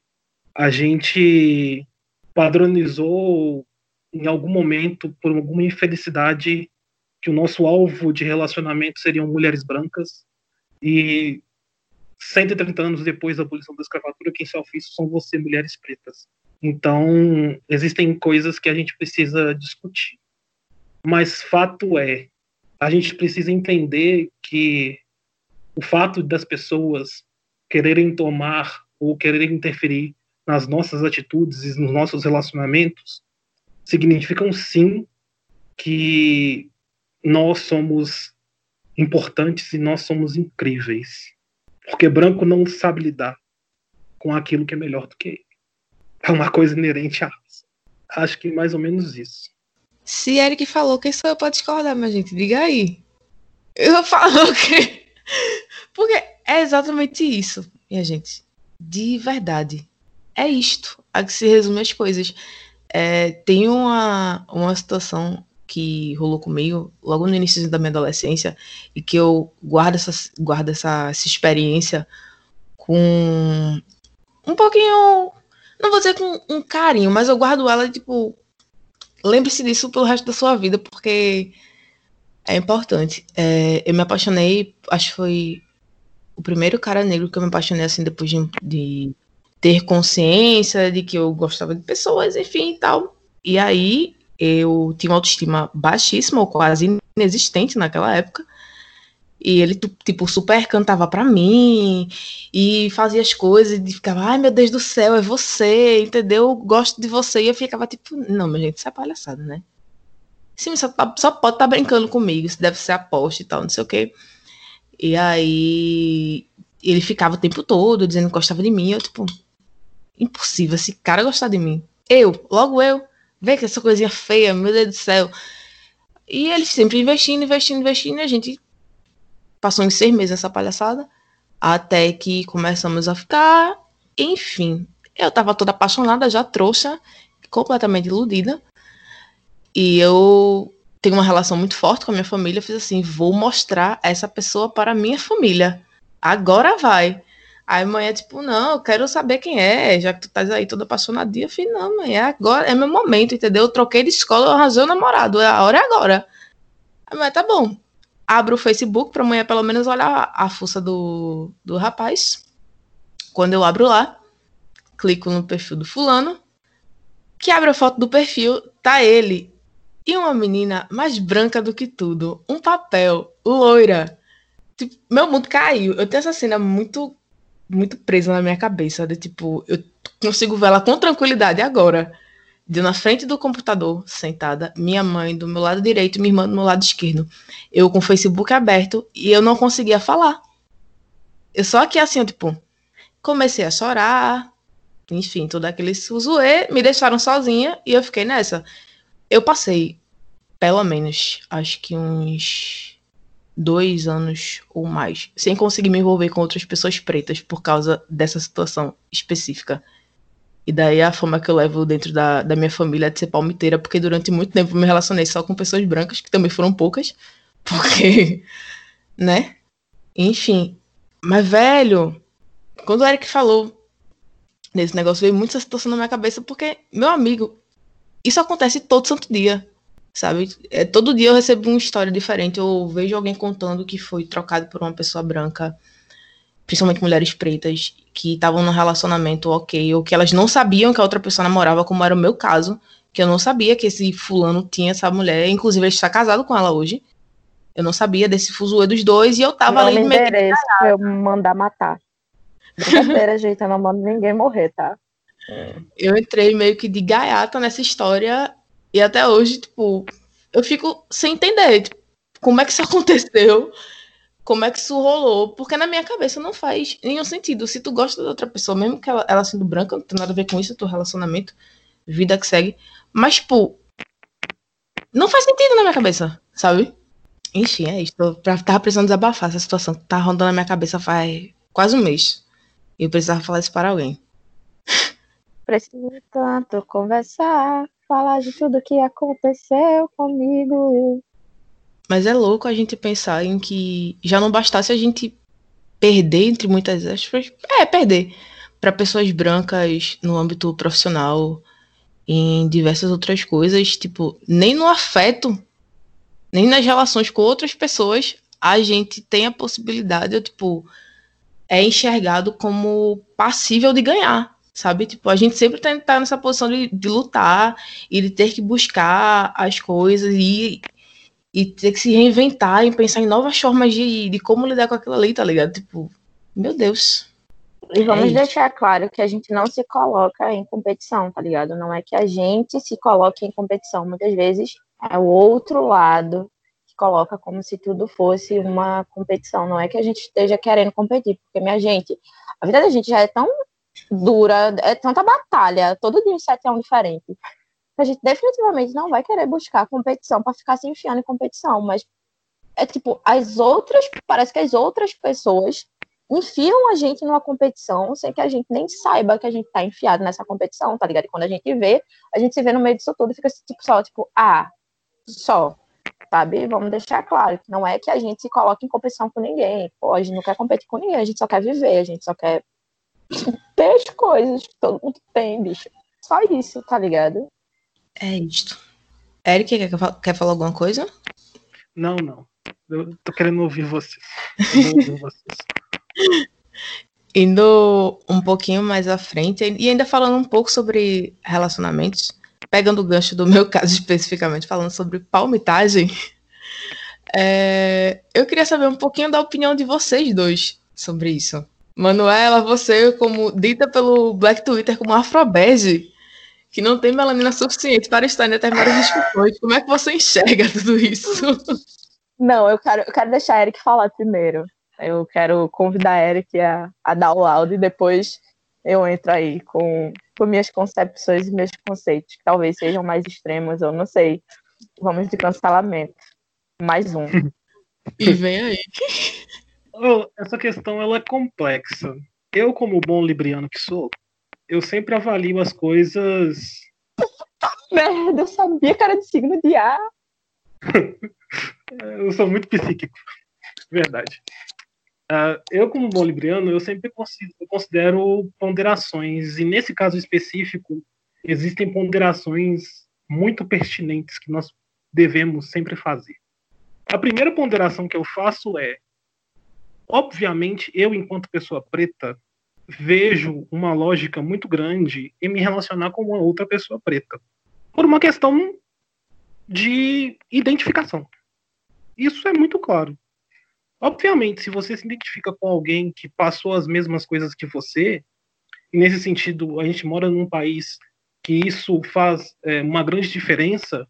A gente padronizou em algum momento, por alguma infelicidade, que o nosso alvo de relacionamento seriam mulheres brancas. E 130 anos depois da abolição da escravatura, quem sofre isso são você, mulheres pretas. Então, existem coisas que a gente precisa discutir. Mas fato é, a gente precisa entender que o fato das pessoas quererem tomar ou quererem interferir nas nossas atitudes e nos nossos relacionamentos significam sim que nós somos importantes e nós somos incríveis. Porque branco não sabe lidar com aquilo que é melhor do que ele. É uma coisa inerente a raça. Acho que mais ou menos isso. Se Eric falou, quem sou eu pra discordar, minha gente? Diga aí. Eu falo o quê? Porque é exatamente isso, minha gente. De verdade. É isto a que se resume as coisas. É, tem uma, uma situação que rolou comigo logo no início da minha adolescência e que eu guardo essa, guardo essa, essa experiência com um pouquinho. Não vou dizer com um carinho, mas eu guardo ela, tipo. Lembre-se disso pelo resto da sua vida, porque é importante. É, eu me apaixonei, acho que foi o primeiro cara negro que eu me apaixonei assim depois de, de ter consciência de que eu gostava de pessoas, enfim e tal. E aí eu tinha uma autoestima baixíssima, ou quase inexistente naquela época. E ele, tipo, super cantava pra mim e fazia as coisas e ficava, ai meu Deus do céu, é você, entendeu? Gosto de você. E eu ficava tipo, não, minha gente, isso é palhaçada, né? Sim, só, tá, só pode estar tá brincando comigo, isso deve ser aposta e tal, não sei o quê. E aí ele ficava o tempo todo dizendo que gostava de mim. Eu, tipo, impossível esse cara gostar de mim. Eu, logo eu, vê que essa coisinha feia, meu Deus do céu. E ele sempre investindo, investindo, investindo, e a gente passou uns seis meses essa palhaçada, até que começamos a ficar, enfim. Eu tava toda apaixonada, já trouxa, completamente iludida. E eu tenho uma relação muito forte com a minha família. Eu fiz assim: vou mostrar essa pessoa para a minha família. Agora vai. Aí mãe é tipo, não, eu quero saber quem é, já que tu estás aí toda apaixonadinha. Eu falei, não, mãe, é agora, é meu momento, entendeu? Eu troquei de escola, eu o namorado, a hora é agora. A mãe, tá bom. Abro o Facebook pra mãe pelo menos olhar a força do, do rapaz. Quando eu abro lá, clico no perfil do fulano, que abre a foto do perfil, tá ele e uma menina mais branca do que tudo. Um papel, loira. Tipo, meu mundo caiu. Eu tenho essa cena muito, muito presa na minha cabeça. De tipo, eu consigo ver ela com tranquilidade agora. De na frente do computador, sentada, minha mãe do meu lado direito, minha irmã do meu lado esquerdo. Eu com o Facebook aberto e eu não conseguia falar. Eu só que assim, eu, tipo, comecei a chorar. Enfim, todo aquele suzuê. Me deixaram sozinha e eu fiquei nessa eu passei pelo menos, acho que uns dois anos ou mais, sem conseguir me envolver com outras pessoas pretas por causa dessa situação específica. E daí a fama que eu levo dentro da, da minha família é de ser palmiteira, porque durante muito tempo eu me relacionei só com pessoas brancas, que também foram poucas, *laughs* porque, né? Enfim. Mas, velho, quando o Eric falou nesse negócio, veio muito essa situação na minha cabeça, porque, meu amigo, isso acontece todo santo dia, sabe? É, todo dia eu recebo uma história diferente, eu vejo alguém contando que foi trocado por uma pessoa branca, principalmente mulheres pretas, que estavam num relacionamento ok, ou que elas não sabiam que a outra pessoa namorava, como era o meu caso, que eu não sabia que esse fulano tinha essa mulher, inclusive ele está casado com ela hoje. Eu não sabia desse fuzuê dos dois e eu tava não ali me pra eu mandar matar. Brincadeira, *laughs* gente, eu não mando ninguém morrer, tá? eu entrei meio que de gaiata nessa história e até hoje, tipo, eu fico sem entender tipo, como é que isso *laughs* aconteceu, como é que isso rolou, porque na minha cabeça não faz nenhum sentido. Se tu gosta da outra pessoa, mesmo que ela, ela sendo branca, não tem nada a ver com isso, teu relacionamento, vida que segue, mas, tipo, não faz sentido na minha cabeça, sabe? Enfim, é isso. Eu tava precisando desabafar essa situação que tá rondando na minha cabeça faz quase um mês. E eu precisava falar isso para alguém. *laughs* Preciso tanto conversar, falar de tudo que aconteceu comigo. Mas é louco a gente pensar em que já não bastasse a gente perder, entre muitas aspas, é, perder para pessoas brancas no âmbito profissional, em diversas outras coisas, tipo, nem no afeto, nem nas relações com outras pessoas, a gente tem a possibilidade, tipo, é enxergado como passível de ganhar, sabe? Tipo, a gente sempre tem que estar nessa posição de, de lutar e de ter que buscar as coisas e, e ter que se reinventar e pensar em novas formas de, de como lidar com aquilo ali, tá ligado? Tipo, meu Deus. E vamos isso. deixar claro que a gente não se coloca em competição, tá ligado? Não é que a gente se coloque em competição. Muitas vezes é o outro lado que coloca como se tudo fosse uma competição. Não é que a gente esteja querendo competir, porque, minha gente, a vida da gente já é tão dura, é tanta batalha, todo dia um 7 é um diferente. A gente definitivamente não vai querer buscar competição para ficar se enfiando em competição, mas é tipo, as outras, parece que as outras pessoas enfiam a gente numa competição sem que a gente nem saiba que a gente tá enfiado nessa competição, tá ligado? E quando a gente vê, a gente se vê no meio disso tudo e fica tipo, só, tipo, ah, só, sabe? Vamos deixar claro que não é que a gente se coloque em competição com ninguém. Pô, a gente não quer competir com ninguém, a gente só quer viver, a gente só quer *laughs* ter as coisas que todo mundo tem, bicho. Só isso, tá ligado? É isto. Eric, quer, quer falar alguma coisa? Não, não. Eu tô querendo ouvir vocês. Ouvir vocês. *laughs* Indo um pouquinho mais à frente e ainda falando um pouco sobre relacionamentos, pegando o gancho do meu *laughs* caso especificamente, falando sobre palmitagem, *laughs* é, eu queria saber um pouquinho da opinião de vocês dois sobre isso. Manuela, você, como dita pelo Black Twitter como afrobege, que não tem melanina suficiente para estar em determinadas discussões, como é que você enxerga tudo isso? Não, eu quero, eu quero deixar a Eric falar primeiro. Eu quero convidar a Eric a, a dar o áudio e depois eu entro aí com, com minhas concepções e meus conceitos, que talvez sejam mais extremos, eu não sei. Vamos de cancelamento. Mais um. *laughs* E vem aí. Essa questão ela é complexa. Eu, como bom libriano que sou, eu sempre avalio as coisas. Merda, eu sabia que era de signo de ar. *laughs* eu sou muito psíquico, verdade. Uh, eu, como bom libriano, eu sempre considero, ponderações, e nesse caso específico, existem ponderações muito pertinentes que nós devemos sempre fazer. A primeira ponderação que eu faço é: obviamente, eu, enquanto pessoa preta, vejo uma lógica muito grande em me relacionar com uma outra pessoa preta, por uma questão de identificação. Isso é muito claro. Obviamente, se você se identifica com alguém que passou as mesmas coisas que você, e nesse sentido, a gente mora num país que isso faz é, uma grande diferença,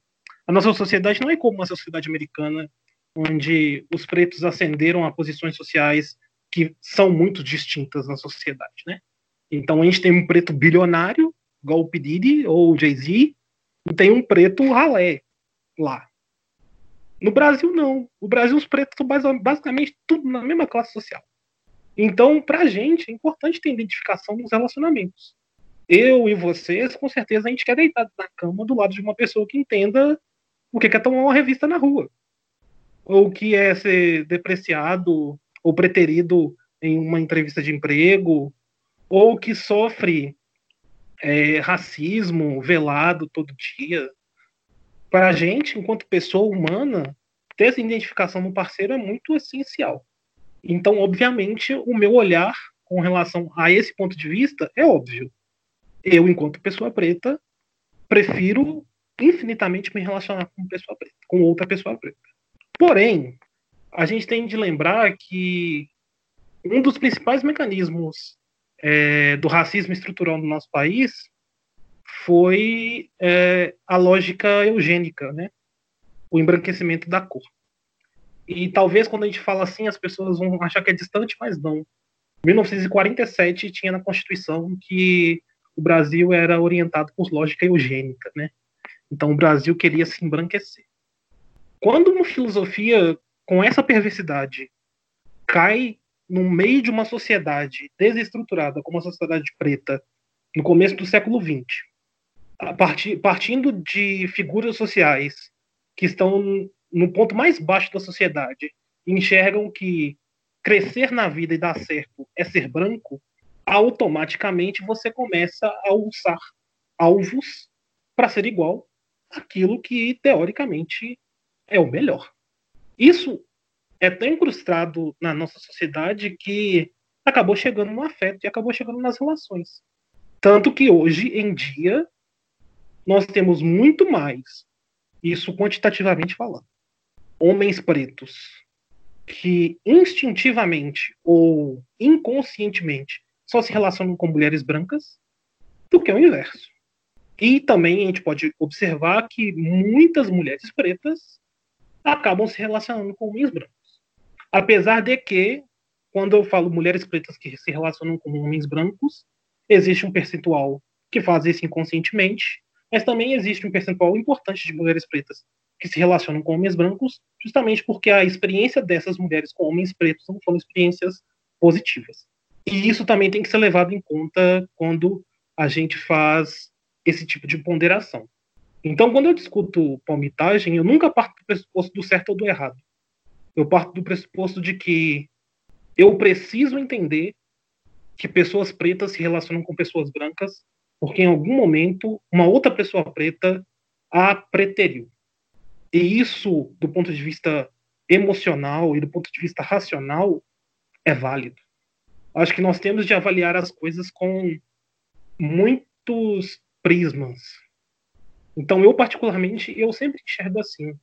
a nossa sociedade não é como a sociedade americana, onde os pretos ascenderam a posições sociais que são muito distintas na sociedade, né? Então a gente tem um preto bilionário, o P. Diddy ou o Jay-Z, e tem um preto ralé lá. No Brasil, não. No Brasil, os pretos são basi- basicamente tudo na mesma classe social. Então, pra gente, é importante ter identificação nos relacionamentos. Eu e vocês, com certeza, a gente quer deitar na cama do lado de uma pessoa que entenda o que é tomar uma revista na rua. Ou o que é ser depreciado ou preterido em uma entrevista de emprego, ou que sofre é, racismo velado todo dia. Para a gente, enquanto pessoa humana, ter essa identificação no parceiro é muito essencial. Então, obviamente, o meu olhar com relação a esse ponto de vista é óbvio. Eu, enquanto pessoa preta, prefiro infinitamente me relacionar com pessoa preta, com outra pessoa preta. Porém, a gente tem de lembrar que um dos principais mecanismos é, do racismo estrutural no nosso país foi é, a lógica eugênica, né? O embranquecimento da cor. E talvez quando a gente fala assim, as pessoas vão achar que é distante, mas não. 1947 tinha na Constituição que o Brasil era orientado por lógica eugênica, né? Então o Brasil queria se embranquecer. Quando uma filosofia com essa perversidade cai no meio de uma sociedade desestruturada como a sociedade preta no começo do século XX, partir, partindo de figuras sociais que estão no ponto mais baixo da sociedade enxergam que crescer na vida e dar certo é ser branco, automaticamente você começa a usar alvos para ser igual àquilo que teoricamente é o melhor. Isso é tão incrustado na nossa sociedade que acabou chegando no afeto e acabou chegando nas relações. Tanto que hoje em dia nós temos muito mais, isso quantitativamente falando, homens pretos que instintivamente ou inconscientemente só se relacionam com mulheres brancas do que o inverso. E também a gente pode observar que muitas mulheres pretas acabam se relacionando com homens brancos. Apesar de que, quando eu falo mulheres pretas que se relacionam com homens brancos, existe um percentual que faz isso inconscientemente, mas também existe um percentual importante de mulheres pretas que se relacionam com homens brancos, justamente porque a experiência dessas mulheres com homens pretos não foram experiências positivas. E isso também tem que ser levado em conta quando a gente faz esse tipo de ponderação. Então, quando eu discuto palmitagem, eu nunca parto do pressuposto do certo ou do errado. Eu parto do pressuposto de que eu preciso entender que pessoas pretas se relacionam com pessoas brancas, porque em algum momento uma outra pessoa preta a preteriu. E isso, do ponto de vista emocional e do ponto de vista racional, é válido. Acho que nós temos de avaliar as coisas com muitos prismas. Então, eu particularmente, eu sempre enxergo assim.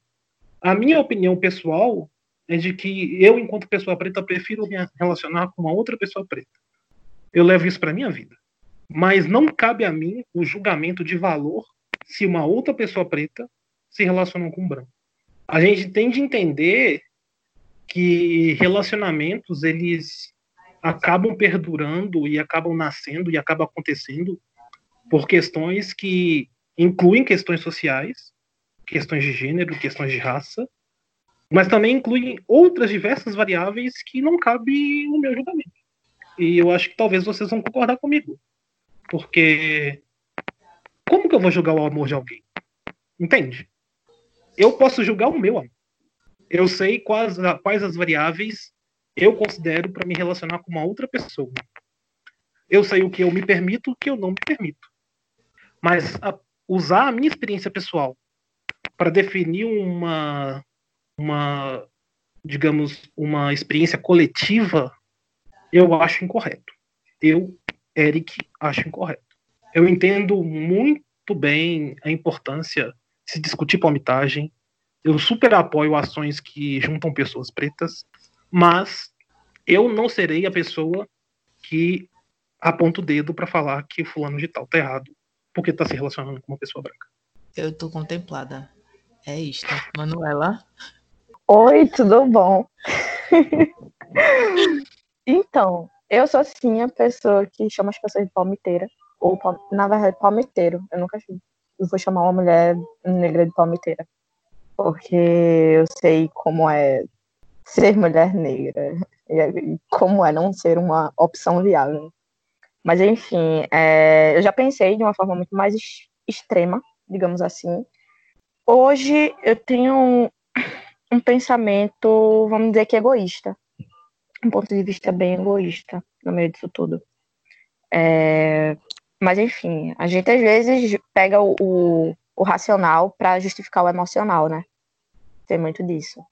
A minha opinião pessoal é de que eu, enquanto pessoa preta, prefiro me relacionar com uma outra pessoa preta. Eu levo isso para minha vida. Mas não cabe a mim o julgamento de valor se uma outra pessoa preta se relaciona com um branco. A gente tem de entender que relacionamentos eles acabam perdurando e acabam nascendo e acabam acontecendo por questões que incluem questões sociais, questões de gênero, questões de raça, mas também incluem outras diversas variáveis que não cabe no meu julgamento. E eu acho que talvez vocês vão concordar comigo. Porque como que eu vou julgar o amor de alguém? Entende? Eu posso julgar o meu amor. Eu sei quais, quais as variáveis eu considero para me relacionar com uma outra pessoa. Eu sei o que eu me permito o que eu não me permito. Mas a, usar a minha experiência pessoal para definir uma, uma, digamos, uma experiência coletiva, eu acho incorreto. Eu, Eric, acho incorreto. Eu entendo muito bem a importância de se discutir palmitagem. Eu super apoio ações que juntam pessoas pretas, mas eu não serei a pessoa que aponta o dedo para falar que fulano de tal tá errado porque tá se relacionando com uma pessoa branca. Eu tô contemplada. É isto. Manuela? Oi, tudo bom? *laughs* então, eu sou sim a pessoa que chama as pessoas de palmiteira. Ou, na verdade, palmiteiro. Eu nunca vou chamar uma mulher negra de palmiteira. porque eu sei como é ser mulher negra e como é não ser uma opção viável. Mas, enfim, é, eu já pensei de uma forma muito mais extrema, digamos assim. Hoje eu tenho um, um pensamento, vamos dizer que egoísta. Um ponto de vista bem egoísta no meio disso tudo. É, mas, enfim, a gente às vezes pega o, o, o racional para justificar o emocional, né? Tem muito disso.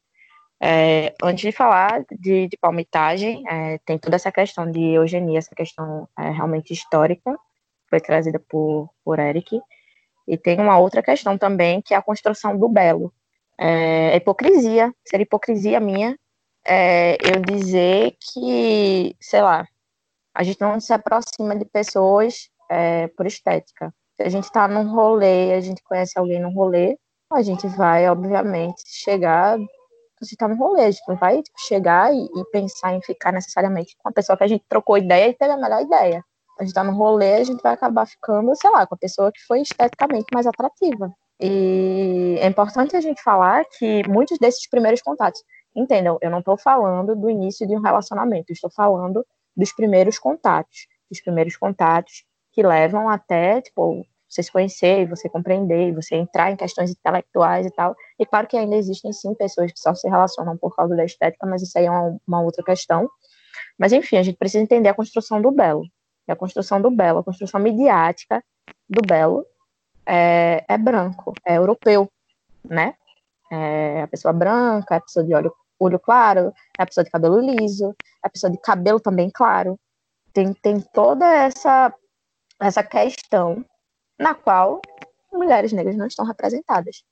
É, antes de falar de, de palmitagem, é, tem toda essa questão de eugenia, essa questão é, realmente histórica, foi trazida por, por Eric. E tem uma outra questão também, que é a construção do belo. É, hipocrisia, seria hipocrisia minha é, eu dizer que, sei lá, a gente não se aproxima de pessoas é, por estética. Se a gente está num rolê, a gente conhece alguém num rolê, a gente vai, obviamente, chegar você tá no rolê, a gente não vai tipo, chegar e, e, pensar em ficar necessariamente com a pessoa que a gente trocou ideia e teve a melhor ideia. A gente tá no rolê, a gente vai acabar ficando, sei lá, com a pessoa que foi esteticamente mais atrativa. E é importante a gente falar que muitos desses primeiros contatos, entendam, eu não estou falando do início de um relacionamento, estou falando dos primeiros contatos, dos primeiros contatos que levam até, tipo, você se conhecer, você compreender, você entrar em questões intelectuais e tal. E claro que ainda existem sim pessoas que só se relacionam por causa da estética, mas isso aí é uma, uma outra questão. Mas enfim, a gente precisa entender a construção do belo. E a construção do belo, a construção midiática do belo é, é branco, é europeu, né? É a pessoa branca, é a pessoa de olho, olho claro, é a pessoa de cabelo liso, é a pessoa de cabelo também claro. Tem, tem toda essa, essa questão na qual mulheres negras não estão representadas.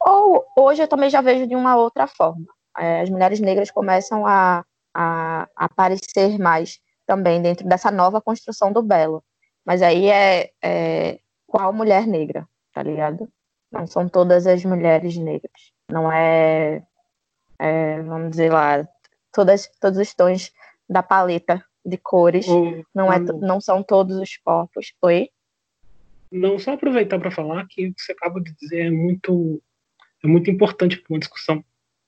Ou hoje eu também já vejo de uma outra forma. É, as mulheres negras começam a, a, aparecer mais também dentro dessa nova construção do belo. Mas aí é, é qual mulher negra, tá ligado? Não são todas as mulheres negras. Não é, é vamos dizer lá, todas, todos os tons da paleta de cores. não, é, não são todos os corpos. Oi? Não só aproveitar para falar que o que você acaba de dizer é muito é muito importante para uma discussão,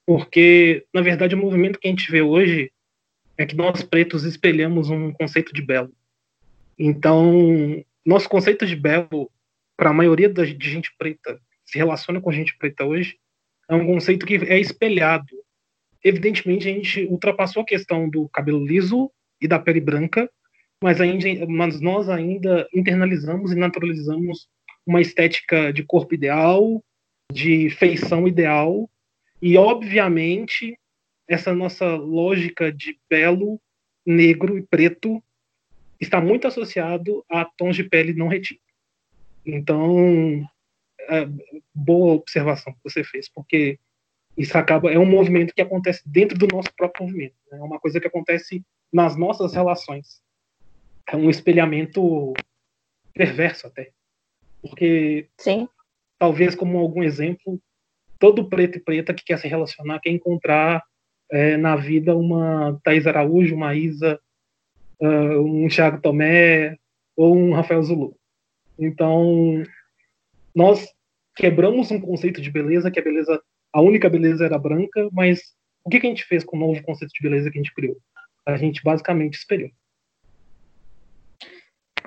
porque na verdade o movimento que a gente vê hoje é que nós pretos espelhamos um conceito de belo. Então, nosso conceito de belo para a maioria da de gente preta se relaciona com gente preta hoje é um conceito que é espelhado. Evidentemente, a gente ultrapassou a questão do cabelo liso e da pele branca mas, ainda, mas nós ainda internalizamos e naturalizamos uma estética de corpo ideal, de feição ideal, e obviamente essa nossa lógica de belo, negro e preto está muito associado a tons de pele não retintos. Então, é, boa observação que você fez, porque isso acaba é um movimento que acontece dentro do nosso próprio movimento, né? é uma coisa que acontece nas nossas relações é um espelhamento perverso até. Porque, Sim. talvez como algum exemplo, todo preto e preta que quer se relacionar quer encontrar é, na vida uma Thais Araújo, uma Isa, uh, um Thiago Tomé ou um Rafael Zulu. Então, nós quebramos um conceito de beleza, que a beleza, a única beleza era branca, mas o que, que a gente fez com o novo conceito de beleza que a gente criou? A gente basicamente espelhou.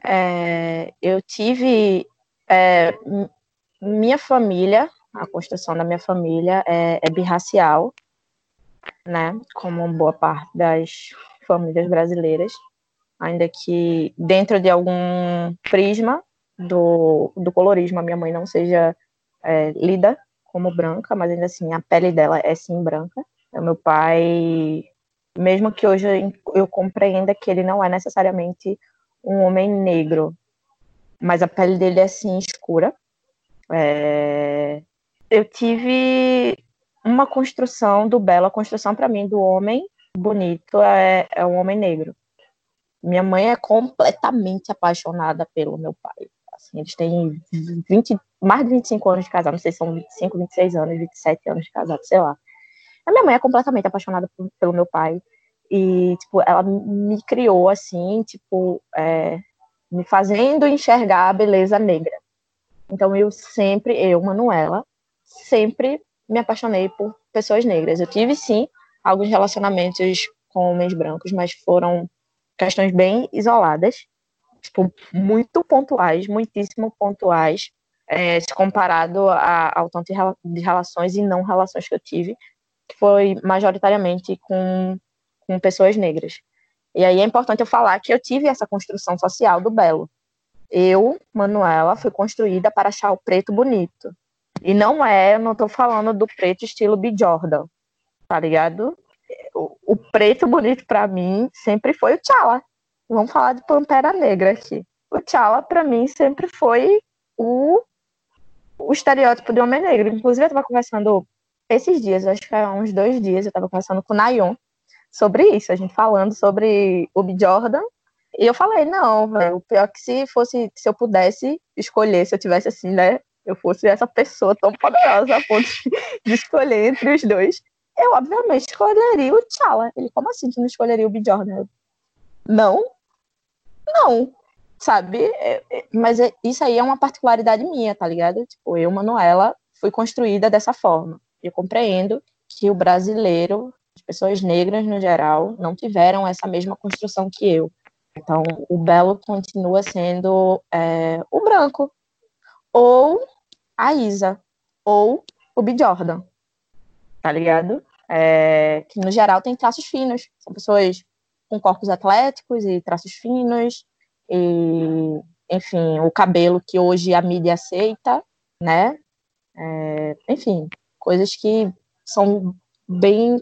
É, eu tive é, minha família, a construção da minha família é, é birracial, né? Como boa parte das famílias brasileiras, ainda que dentro de algum prisma do, do colorismo, a minha mãe não seja é, lida como branca, mas ainda assim a pele dela é sim branca. O meu pai, mesmo que hoje eu compreenda que ele não é necessariamente um homem negro, mas a pele dele é assim escura. É... Eu tive uma construção do belo, a construção para mim do homem bonito é, é um homem negro. Minha mãe é completamente apaixonada pelo meu pai. Assim, eles têm 20, mais de 25 anos de casado, não sei se são 25, 26 anos, 27 anos de casado, sei lá. A minha mãe é completamente apaixonada por, pelo meu pai. E, tipo, ela me criou, assim, tipo, é, me fazendo enxergar a beleza negra. Então, eu sempre, eu, Manuela, sempre me apaixonei por pessoas negras. Eu tive, sim, alguns relacionamentos com homens brancos, mas foram questões bem isoladas, tipo, muito pontuais, muitíssimo pontuais, é, se comparado a, ao tanto de relações e não relações que eu tive, que foi majoritariamente com, com pessoas negras. E aí é importante eu falar que eu tive essa construção social do belo. Eu, Manuela, fui construída para achar o preto bonito. E não é, eu não tô falando do preto estilo B. Jordan, tá ligado? O, o preto bonito para mim sempre foi o T'Challa. Vamos falar de Pantera Negra aqui. O T'Challa para mim sempre foi o, o estereótipo de homem negro. Inclusive eu tava conversando esses dias, acho que há uns dois dias, eu tava conversando com o Nayon sobre isso, a gente falando sobre o B. Jordan. E eu falei, não, velho, o pior é que se fosse, se eu pudesse escolher, se eu tivesse assim, né, eu fosse essa pessoa tão poderosa a ponto de escolher entre os dois, eu obviamente escolheria o T'Challa. Ele, como assim tu não escolheria o B. Jordan? Não, não, sabe? É, é, mas é, isso aí é uma particularidade minha, tá ligado? Tipo, eu, Manuela, fui construída dessa forma. Eu compreendo que o brasileiro, as pessoas negras no geral, não tiveram essa mesma construção que eu. Então, o belo continua sendo é, o branco, ou a Isa, ou o B. Jordan, tá ligado? É, que no geral tem traços finos, são pessoas com corpos atléticos e traços finos, e, enfim, o cabelo que hoje a mídia aceita, né? É, enfim, coisas que são bem,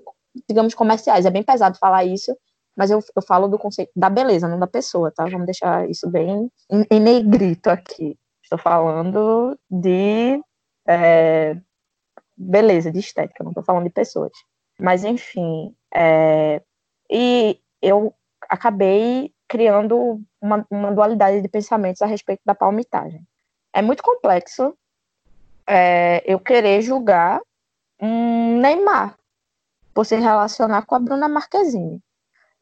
digamos, comerciais. É bem pesado falar isso, mas eu, eu falo do conceito da beleza, não da pessoa, tá? Vamos deixar isso bem em, em negrito aqui. Estou falando de é, beleza, de estética, não estou falando de pessoas. Mas, enfim, é, e eu acabei criando uma, uma, dualidade de pensamentos a respeito da palmitagem. É muito complexo é, eu querer julgar um Neymar por se relacionar com a Bruna Marquezine.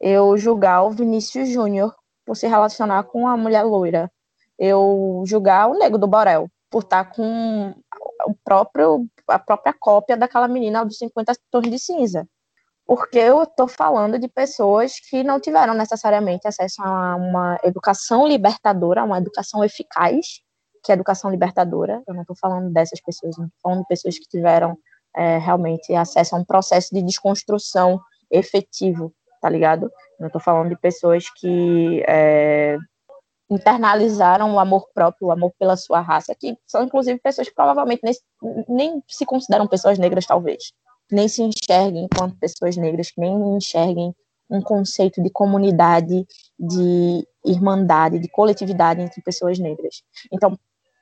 Eu julgar o Vinícius Júnior por se relacionar com a mulher loira. Eu julgar o Nego do Borel por estar com o próprio, a própria cópia daquela menina dos 50 tons de cinza porque eu estou falando de pessoas que não tiveram necessariamente acesso a uma educação libertadora, uma educação eficaz, que é educação libertadora. Eu não estou falando dessas pessoas, estou falando de pessoas que tiveram é, realmente acesso a um processo de desconstrução efetivo, tá ligado? Eu estou falando de pessoas que é, internalizaram o amor próprio, o amor pela sua raça, que são inclusive pessoas que provavelmente nem, nem se consideram pessoas negras, talvez nem se enxerguem enquanto pessoas negras, que nem enxerguem um conceito de comunidade, de irmandade, de coletividade entre pessoas negras. Então,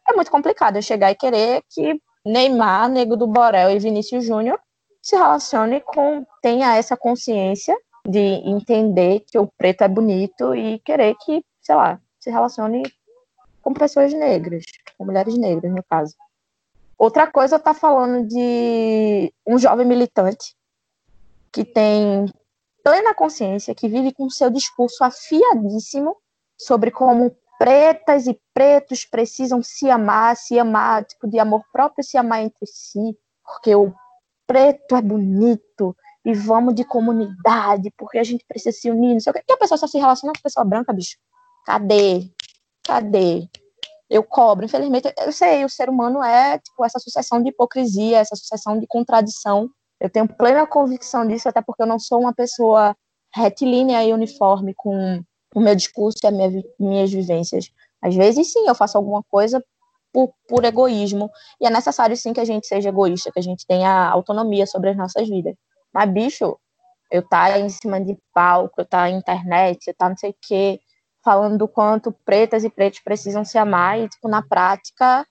é muito complicado eu chegar e querer que Neymar, Nego do Borel e Vinícius Júnior se relacione com, tenha essa consciência de entender que o preto é bonito e querer que, sei lá, se relacione com pessoas negras, com mulheres negras, no caso. Outra coisa tá falando de um jovem militante que tem plena consciência, que vive com seu discurso afiadíssimo sobre como pretas e pretos precisam se amar, se amar, tipo, de amor próprio, se amar entre si, porque o preto é bonito e vamos de comunidade, porque a gente precisa se unir, não sei o que. A pessoa só se relaciona com a pessoa branca, bicho. Cadê? Cadê? eu cobro. Infelizmente, eu sei, o ser humano é tipo essa sucessão de hipocrisia, essa sucessão de contradição. Eu tenho plena convicção disso, até porque eu não sou uma pessoa retilínea e uniforme com o meu discurso e as minha, minhas vivências. Às vezes, sim, eu faço alguma coisa por, por egoísmo, e é necessário, sim, que a gente seja egoísta, que a gente tenha autonomia sobre as nossas vidas. Mas, bicho, eu tá em cima de palco, eu tá na internet, eu tá não sei o quê, falando do quanto pretas e pretos precisam se amar e, tipo, na prática,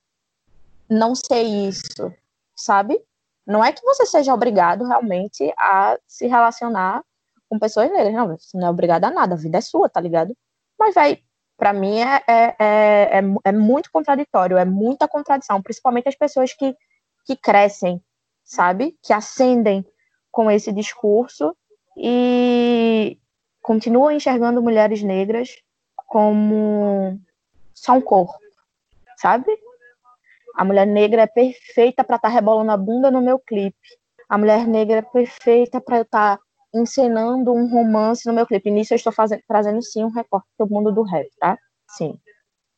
não ser isso, sabe? Não é que você seja obrigado realmente a se relacionar com pessoas negras, não, você não é obrigado a nada, a vida é sua, tá ligado? Mas, vai, para mim é, é, é, é, é muito contraditório, é muita contradição, principalmente as pessoas que, que crescem, sabe? Que ascendem com esse discurso e continuam enxergando mulheres negras como só um corpo, sabe? A mulher negra é perfeita para estar tá rebolando a bunda no meu clipe. A mulher negra é perfeita para eu estar tá encenando um romance no meu clipe. Nisso eu estou fazendo, trazendo sim um recorte do mundo do rap, tá? Sim.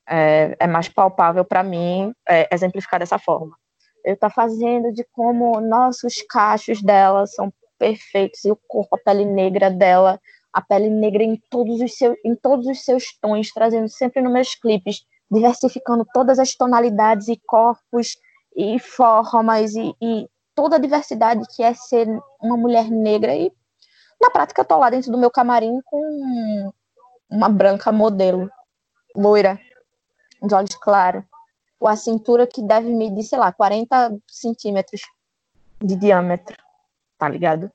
É, é mais palpável para mim é, exemplificar dessa forma. Eu estou fazendo de como nossos cachos dela são perfeitos e o corpo, a pele negra dela, a pele negra em todos os seus, em todos os seus tons, trazendo sempre nos meus clipes, diversificando todas as tonalidades e corpos e formas e, e toda a diversidade que é ser uma mulher negra e na prática eu tô lá dentro do meu camarim com uma branca modelo, loira, de olhos claros, com a cintura que deve medir, sei lá, 40 centímetros de diâmetro, tá ligado?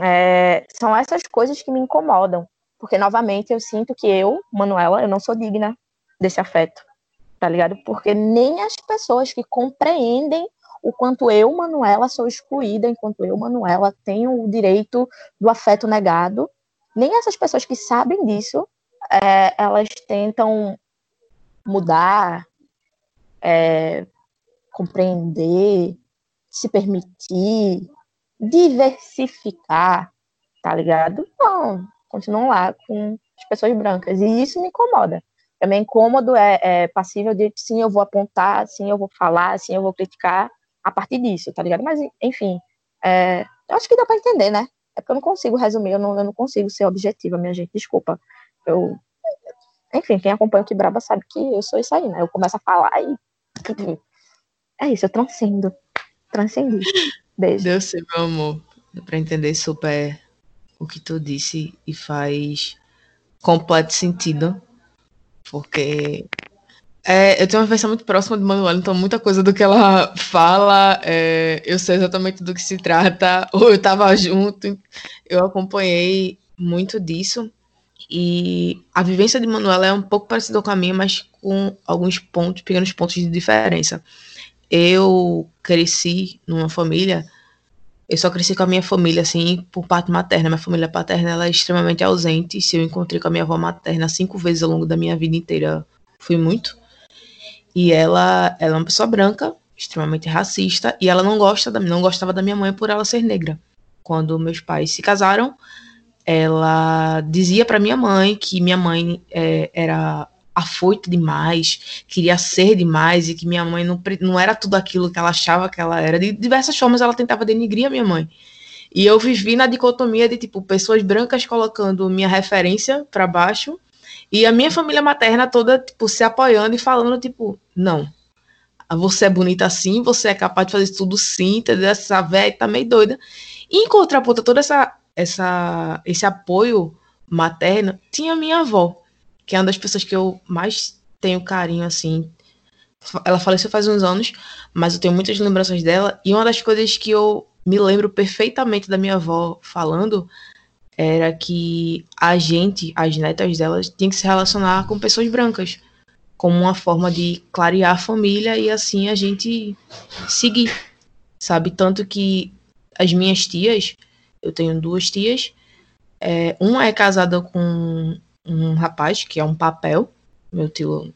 É, são essas coisas que me incomodam, porque novamente eu sinto que eu, Manuela, eu não sou digna desse afeto, tá ligado? Porque nem as pessoas que compreendem o quanto eu, Manuela, sou excluída, enquanto eu, Manuela, tenho o direito do afeto negado, nem essas pessoas que sabem disso, é, elas tentam mudar, é, compreender, se permitir, diversificar, tá ligado? Não, continuam lá com as pessoas brancas. E isso me incomoda. Também incômodo é, é passível de sim, eu vou apontar, sim, eu vou falar, sim, eu vou criticar a partir disso, tá ligado? Mas, enfim, é, eu acho que dá para entender, né? É porque eu não consigo resumir, eu não, eu não consigo ser objetiva, minha gente, desculpa. Eu, enfim, quem acompanha o Que Braba sabe que eu sou isso aí, né? Eu começo a falar e. É isso, eu transcendo. Transcendi. *laughs* Beijo. Deu sim, meu amor. Deu pra entender super o que tu disse e faz completo sentido. Porque é, eu tenho uma versão muito próxima de Manuela, então muita coisa do que ela fala, é, eu sei exatamente do que se trata, *laughs* ou eu estava junto, eu acompanhei muito disso. E a vivência de Manuela é um pouco parecida com a minha, mas com alguns pontos, pequenos pontos de diferença eu cresci numa família, eu só cresci com a minha família, assim, por parte materna. Minha família paterna, ela é extremamente ausente. Se eu encontrei com a minha avó materna cinco vezes ao longo da minha vida inteira, fui muito. E ela, ela é uma pessoa branca, extremamente racista, e ela não gosta da, não gostava da minha mãe por ela ser negra. Quando meus pais se casaram, ela dizia para minha mãe que minha mãe é, era afoita demais, queria ser demais e que minha mãe não, não era tudo aquilo que ela achava que ela era. De diversas formas ela tentava denigrir a minha mãe. E eu vivi na dicotomia de tipo pessoas brancas colocando minha referência para baixo e a minha família materna toda tipo se apoiando e falando tipo, não. Você é bonita assim, você é capaz de fazer tudo sim, entendeu? Essa velha tá meio doida. E em contraponto toda essa essa esse apoio materno, tinha minha avó que é uma das pessoas que eu mais tenho carinho, assim. Ela faleceu faz uns anos, mas eu tenho muitas lembranças dela. E uma das coisas que eu me lembro perfeitamente da minha avó falando era que a gente, as netas delas, tinha que se relacionar com pessoas brancas, como uma forma de clarear a família e assim a gente seguir, sabe? Tanto que as minhas tias, eu tenho duas tias, é, uma é casada com um rapaz, que é um papel, meu tio,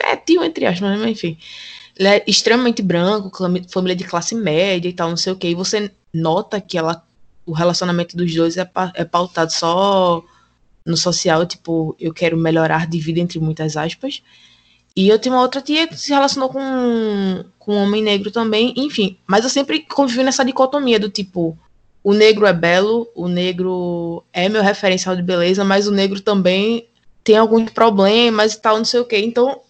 é tio entre aspas, mas enfim. Ele é extremamente branco, família de classe média e tal, não sei o que. E você nota que ela, o relacionamento dos dois é, é pautado só no social, tipo, eu quero melhorar de vida, entre muitas aspas. E eu tenho uma outra tia que se relacionou com, com um homem negro também, enfim. Mas eu sempre convivi nessa dicotomia do tipo, o negro é belo, o negro é meu referencial de beleza, mas o negro também tem alguns problemas e tal, não sei o quê. Então,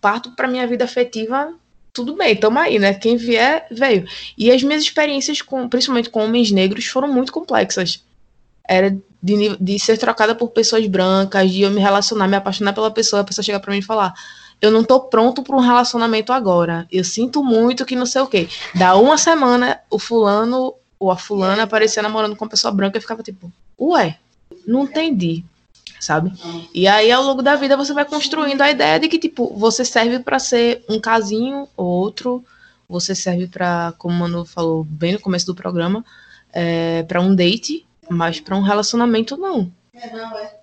parto para minha vida afetiva, tudo bem, tamo aí, né? Quem vier, veio. E as minhas experiências, com, principalmente com homens negros, foram muito complexas. Era de, de ser trocada por pessoas brancas, de eu me relacionar, me apaixonar pela pessoa, a pessoa chegar para mim e falar: eu não tô pronto para um relacionamento agora. Eu sinto muito que não sei o quê. Dá uma semana, o fulano ou a fulana aparecia namorando com uma pessoa branca e ficava tipo, ué, não entendi, sabe? E aí ao longo da vida você vai construindo a ideia de que tipo, você serve para ser um casinho ou outro, você serve para, como o Manu falou bem no começo do programa, é, para um date, mas para um relacionamento não.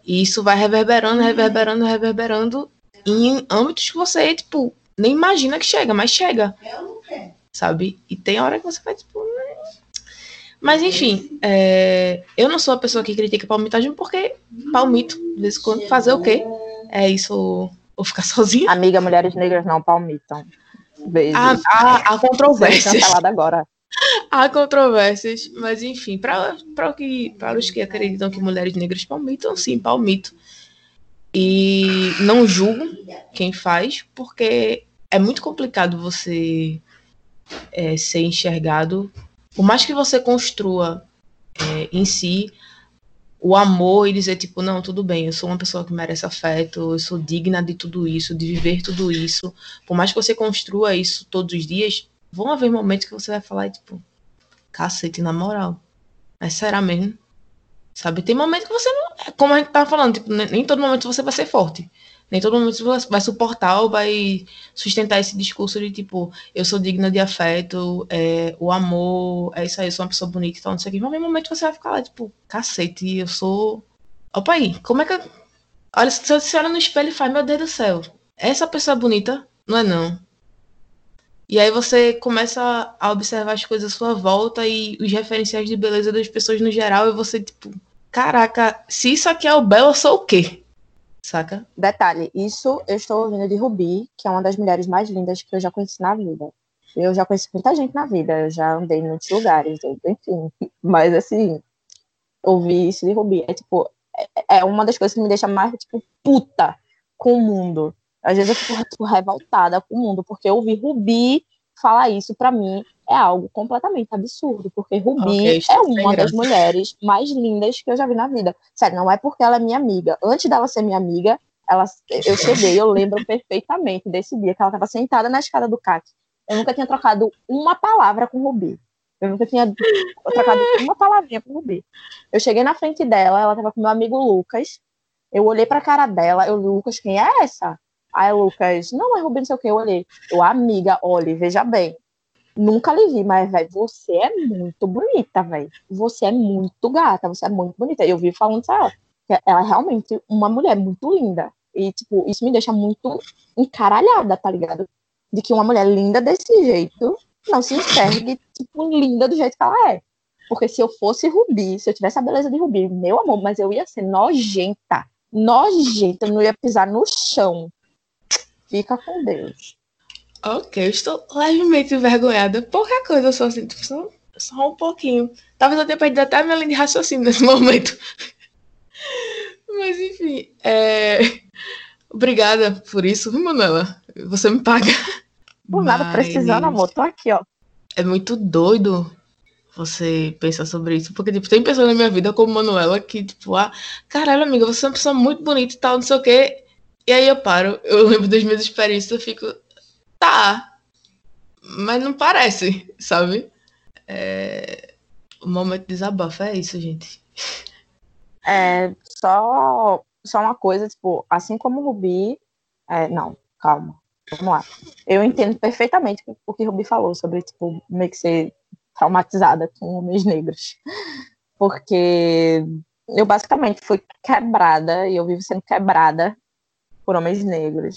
E isso vai reverberando, reverberando, reverberando em âmbitos que você, tipo, nem imagina que chega, mas chega. Sabe? E tem hora que você vai, tipo. Mas enfim, é, eu não sou a pessoa que critica palmitagem porque palmito, de vez em quando, fazer o quê? É isso, ou ficar *laughs* sozinha? Amiga, mulheres negras não palmitam. Beijo. Há, há, há Ser controvérsias. agora. *laughs* Há controvérsias, mas enfim, para que, para os que acreditam que mulheres negras palmitam, sim, palmito. E não julgo quem faz, porque é muito complicado você é, ser enxergado. Por mais que você construa é, em si o amor e dizer, tipo, não, tudo bem, eu sou uma pessoa que merece afeto, eu sou digna de tudo isso, de viver tudo isso. Por mais que você construa isso todos os dias, vão haver momentos que você vai falar, tipo, cacete, na moral. Mas será mesmo? Sabe? Tem momento que você não. é Como a gente tava falando, tipo, nem todo momento você vai ser forte. Nem todo você vai suportar ou vai sustentar esse discurso de tipo, eu sou digna de afeto, é, o amor, é isso aí, eu sou uma pessoa bonita e tal, não sei o que. Mas no momento você vai ficar lá, tipo, cacete, eu sou. Opa aí, como é que. Olha, se você olha no espelho e faz, meu Deus do céu, essa pessoa é bonita? Não é não. E aí você começa a observar as coisas à sua volta e os referenciais de beleza das pessoas no geral, e você, tipo, caraca, se isso aqui é o belo, eu sou o quê? Saca? Detalhe, isso eu estou ouvindo de Rubi, que é uma das mulheres mais lindas que eu já conheci na vida. Eu já conheci muita gente na vida, eu já andei em muitos lugares, enfim. *laughs* Mas assim, ouvir isso de Rubi é tipo, é, é uma das coisas que me deixa mais, tipo, puta com o mundo. Às vezes eu fico, tipo, revoltada com o mundo, porque ouvir Rubi falar isso pra mim é algo completamente absurdo, porque Rubi Ok, estou é uma das mulheres mais lindas que eu já vi na vida. Sério, não é porque ela é minha amiga. Antes dela ser minha amiga, ela, eu cheguei, eu lembro perfeitamente desse dia que ela estava sentada na escada do CAC. Eu nunca tinha trocado uma palavra com Rubi. Eu nunca tinha trocado uma palavrinha com Rubi. Eu cheguei na frente dela, ela estava com meu amigo Lucas. Eu olhei pra cara dela, eu, Lucas, quem é essa? Aí o Lucas, não é Rubi, não sei o que. Eu olhei, eu, amiga, olhe, veja bem. Nunca lhe vi, mas, velho, você é muito bonita, velho. Você é muito gata, você é muito bonita. Eu vi falando isso ela. Ela é realmente uma mulher muito linda. E, tipo, isso me deixa muito encaralhada, tá ligado? De que uma mulher linda desse jeito não se enxergue, tipo, linda do jeito que ela é. Porque se eu fosse Rubi, se eu tivesse a beleza de Rubi, meu amor, mas eu ia ser nojenta. Nojenta, eu não ia pisar no chão. Fica com Deus. Ok, eu estou levemente envergonhada. Pouca coisa só assim, tipo, só, só um pouquinho. Talvez eu tenha perdido até a minha linha de raciocínio nesse *laughs* momento. Mas enfim, é... obrigada por isso, viu, Manuela? Você me paga. Por nada, Mas precisando, amor. Tô aqui, ó. É muito doido você pensar sobre isso. Porque, tipo, tem pessoas na minha vida como Manuela que, tipo, ah, caralho, amiga, você é uma pessoa muito bonita e tal, não sei o quê. E aí eu paro, eu lembro das minhas experiências, eu fico, tá, mas não parece, sabe? É... O momento de desabafo é isso, gente. É, só, só uma coisa, tipo, assim como o Rubi. é, não, calma. Vamos lá. Eu entendo perfeitamente o que o Rubi falou sobre, tipo, meio que ser traumatizada com homens negros. Porque eu basicamente fui quebrada e eu vivo sendo quebrada por homens negros.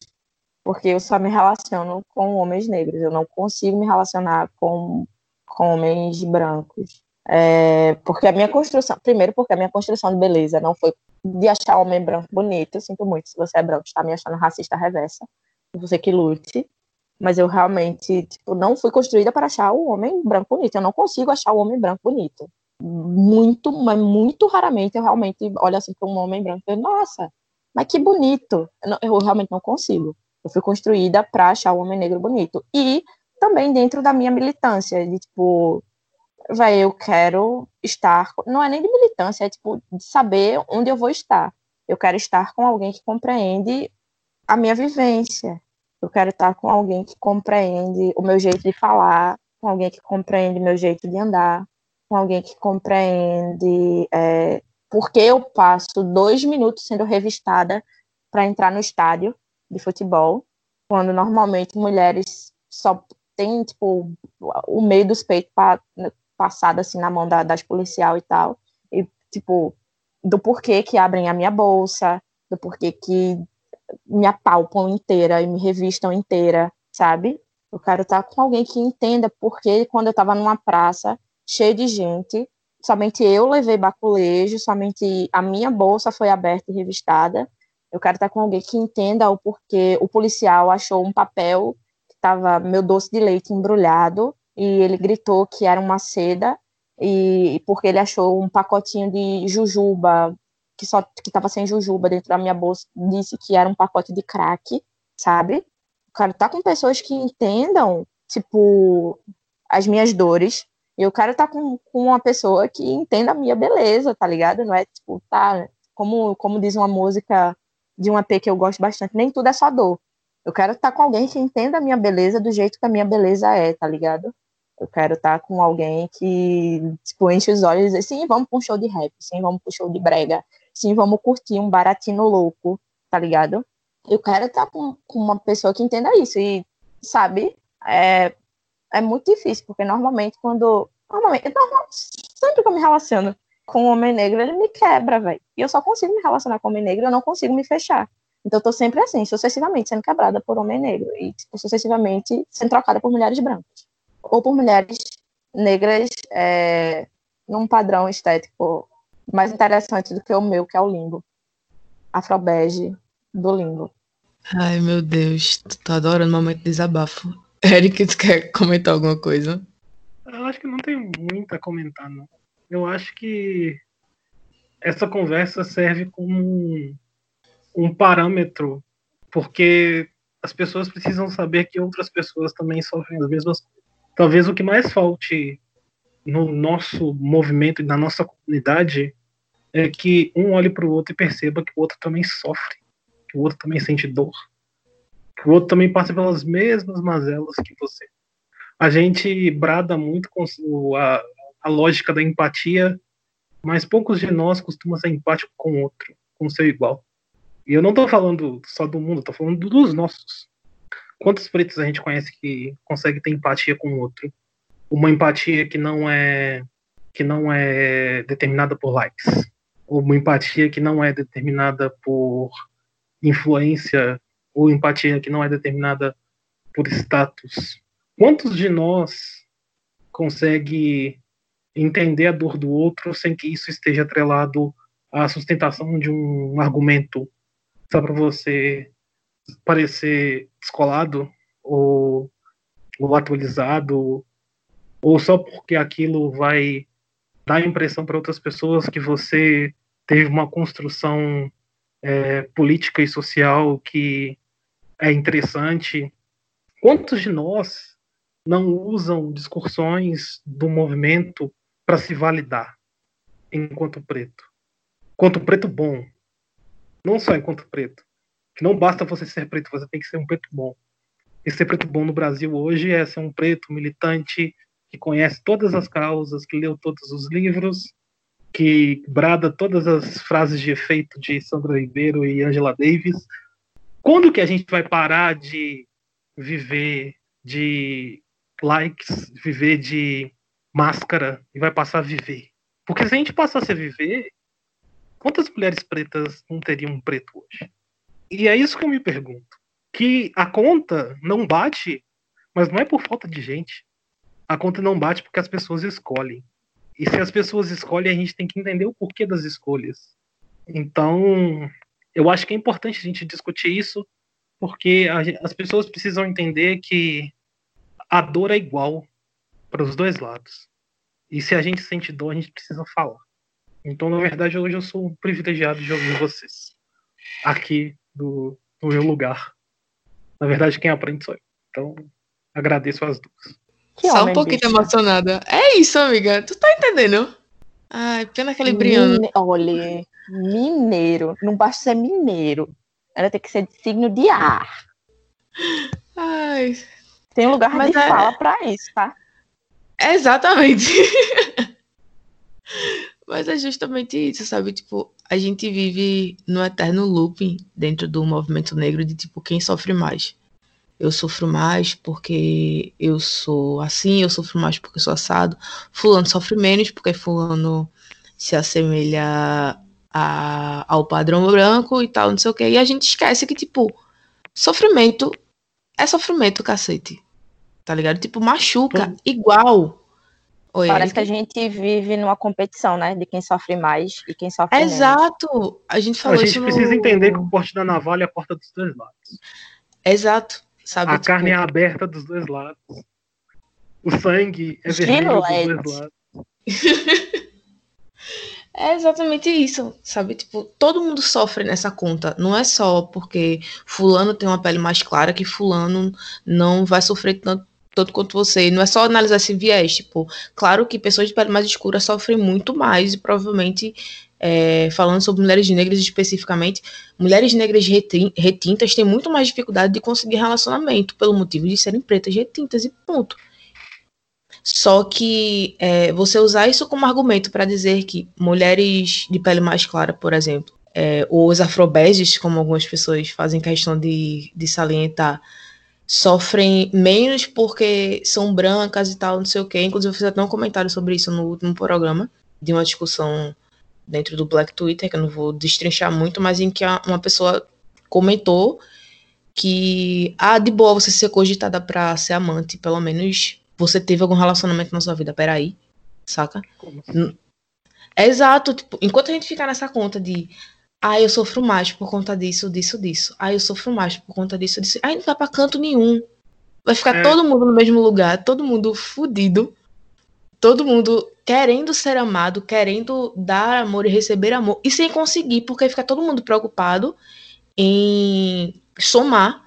Porque eu só me relaciono com homens negros. Eu não consigo me relacionar com, com homens brancos. É, porque a minha construção, primeiro porque a minha construção de beleza não foi de achar homem branco bonito, eu sinto muito se você é branco, está me achando racista reversa, você que lute, mas eu realmente, tipo, não fui construída para achar o homem branco bonito, eu não consigo achar o homem branco bonito, muito, mas muito raramente eu realmente olho assim para um homem branco e digo, nossa, mas que bonito, eu, não- eu realmente não consigo, eu fui construída para achar o homem negro bonito, e também dentro da minha militância, de tipo, vai, eu quero estar. Não é nem de militância, é tipo de saber onde eu vou estar. Eu quero estar com alguém que compreende a minha vivência. Eu quero estar com alguém que compreende o meu jeito de falar, com alguém que compreende meu jeito de andar, com alguém que compreende é, por que eu passo dois minutos sendo revistada para entrar no estádio de futebol, quando normalmente mulheres só têm tipo o meio dos peitos pa- passado assim na mão da- das policial e tal, e tipo do porquê que abrem a minha bolsa, do porquê que me apalpam inteira e me revistam inteira, sabe? Eu quero estar com alguém que entenda porque quando eu estava numa praça cheia de gente, somente eu levei baculejo, somente a minha bolsa foi aberta e revistada. Eu quero estar com alguém que entenda o porquê o policial achou um papel que estava meu doce de leite embrulhado e ele gritou que era uma seda e porque ele achou um pacotinho de jujuba que só que estava sem jujuba dentro da minha bolsa, disse que era um pacote de crack, sabe? quero estar com pessoas que entendam, tipo, as minhas dores. Eu quero estar com, com uma pessoa que entenda a minha beleza, tá ligado? Não é tipo, tá, como, como diz uma música de um EP que eu gosto bastante, nem tudo é só dor. Eu quero estar com alguém que entenda a minha beleza do jeito que a minha beleza é, tá ligado? Eu quero estar com alguém que, tipo, enche os olhos e diz, sim, vamos para um show de rap, sim, vamos para um show de brega, sim, vamos curtir um baratino louco, tá ligado? Eu quero estar com, com uma pessoa que entenda isso. E, sabe, é, é muito difícil, porque normalmente quando. Normalmente, normal, sempre que eu me relaciono com um homem negro, ele me quebra, velho. E eu só consigo me relacionar com um homem negro, eu não consigo me fechar. Então eu tô sempre assim, sucessivamente sendo quebrada por homem negro. E tipo, sucessivamente sendo trocada por mulheres brancas. Ou por mulheres negras é, num padrão estético mais interessante do que o meu, que é o limbo. Afrobege, do limbo. Ai, meu Deus. Tu tá adorando o momento de desabafo. *laughs* Eric, tu quer comentar alguma coisa? Eu acho que não tem muito a comentar, não. Eu acho que essa conversa serve como um, parâmetro, porque as pessoas precisam saber que outras pessoas também sofrem as mesmas. Talvez o que mais falte no nosso movimento e na nossa comunidade é que um olhe para o outro e perceba que o outro também sofre que o outro também sente dor, que o outro também passa pelas mesmas mazelas que você. A gente brada muito com a, a lógica da empatia, mas poucos de nós costumam ser empáticos com o outro, com o seu igual. E eu não estou falando só do mundo, estou falando dos nossos. Quantos pretos a gente conhece que consegue ter empatia com o outro? Uma empatia que não é que não é determinada por likes, uma empatia que não é determinada por influência ou empatia que não é determinada por status. Quantos de nós consegue entender a dor do outro sem que isso esteja atrelado à sustentação de um argumento só para você parecer descolado ou, ou atualizado ou só porque aquilo vai dar a impressão para outras pessoas que você teve uma construção é, política e social que é interessante. Quantos de nós não usam discussões do movimento para se validar enquanto preto? Enquanto preto bom. Não só enquanto preto. Não basta você ser preto, você tem que ser um preto bom. E ser preto bom no Brasil hoje é ser um preto militante que conhece todas as causas, que leu todos os livros, que brada todas as frases de efeito de Sandra Ribeiro e Angela Davis. Quando que a gente vai parar de viver de likes, viver de máscara e vai passar a viver? Porque se a gente passasse a viver, quantas mulheres pretas não teriam um preto hoje? E é isso que eu me pergunto. Que a conta não bate, mas não é por falta de gente. A conta não bate porque as pessoas escolhem. E se as pessoas escolhem, a gente tem que entender o porquê das escolhas. Então, eu acho que é importante a gente discutir isso, porque a, as pessoas precisam entender que a dor é igual para os dois lados. E se a gente sente dor, a gente precisa falar. Então, na verdade, hoje eu sou um privilegiado de ouvir vocês aqui do, do meu lugar. Na verdade, quem aprende sou eu. Então, agradeço as duas. Que Só um pouquinho bicho. emocionada. É isso, amiga. Tu tá entendendo? Ai, pena aquele. Mine... Olha, mineiro. Não basta ser mineiro. Ela tem que ser de signo de ar. Ai. Tem um lugar Mas de é... fala pra isso, tá? *laughs* Exatamente. *laughs* Mas é justamente isso, sabe? Tipo, a gente vive no eterno looping dentro do movimento negro de tipo quem sofre mais eu sofro mais porque eu sou assim, eu sofro mais porque eu sou assado. Fulano sofre menos porque fulano se assemelha a, ao padrão branco e tal, não sei o que. E a gente esquece que, tipo, sofrimento é sofrimento, cacete. Tá ligado? Tipo, machuca Todo- igual. Oi, Parece que a gente vive numa competição, né? De quem sofre mais e quem sofre menos. Exato. A gente A falou gente isso no... precisa entender que o corte da navalha corta dos dois lados. Exato. Sabe? A tipo, carne é aberta dos dois lados. O sangue é vermelho dos Gilete. dois lados. *laughs* É exatamente isso, sabe? Tipo, todo mundo sofre nessa conta. Não é só porque fulano tem uma pele mais clara que fulano não vai sofrer tanto, tanto quanto você. Não é só analisar esse viés. Tipo, claro que pessoas de pele mais escura sofrem muito mais e provavelmente, é, falando sobre mulheres negras especificamente, mulheres negras retin- retintas têm muito mais dificuldade de conseguir relacionamento pelo motivo de serem pretas retintas e ponto. Só que é, você usar isso como argumento para dizer que mulheres de pele mais clara, por exemplo, é, ou os afrobeges, como algumas pessoas fazem questão de, de salientar, sofrem menos porque são brancas e tal, não sei o quê. Inclusive, eu fiz até um comentário sobre isso no último programa, de uma discussão dentro do Black Twitter, que eu não vou destrinchar muito, mas em que uma pessoa comentou que, ah, de boa você ser cogitada pra ser amante, pelo menos você teve algum relacionamento na sua vida, peraí, saca? Como assim? Exato, tipo, enquanto a gente ficar nessa conta de ah, eu sofro mais por conta disso, disso, disso. Ah, eu sofro mais por conta disso, disso. Aí não vai pra canto nenhum. Vai ficar É. todo mundo no mesmo lugar, todo mundo fudido. Todo mundo querendo ser amado, querendo dar amor e receber amor, e sem conseguir, porque fica todo mundo preocupado em somar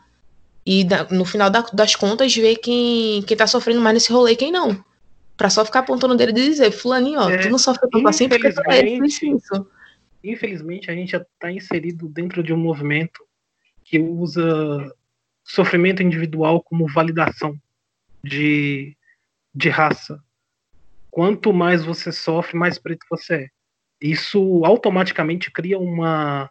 e no final da- das contas ver quem, quem tá sofrendo mais nesse rolê e quem não. Pra só ficar apontando o dedo e dizer, fulaninho, ó, É, tu não sofre tanto assim porque tu é isso. Infelizmente, a gente já está inserido dentro de um movimento que usa sofrimento individual como validação de, de raça. Quanto mais você sofre, mais preto você é. Isso automaticamente cria uma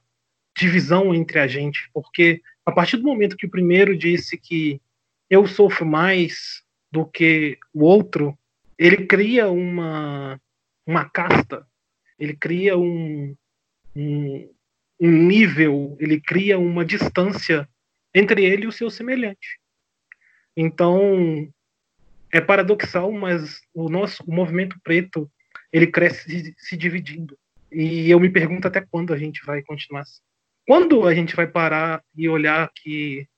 divisão entre a gente, porque a partir do momento que o primeiro disse que eu sofro mais do que o outro, ele cria uma, uma casta, ele cria um, um, um nível, ele cria uma distância entre ele e o seu semelhante. Então, é paradoxal, mas o nosso o movimento preto, ele cresce se, dividindo. E eu me pergunto até quando a gente vai continuar assim. Quando a gente vai parar e olhar que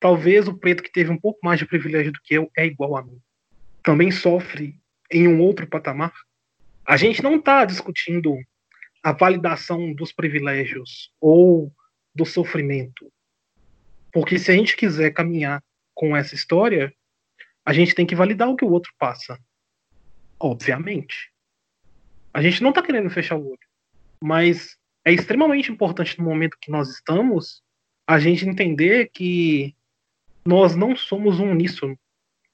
talvez o preto que teve um pouco mais de privilégio do que eu é igual a mim. Também sofre em um outro patamar. A gente não está discutindo a validação dos privilégios ou do sofrimento. Porque se a gente quiser caminhar com essa história, a gente tem que validar o que o outro passa. Obviamente. A gente não está querendo fechar o olho. Mas é extremamente importante no momento que nós estamos a gente entender que nós não somos um uníssono.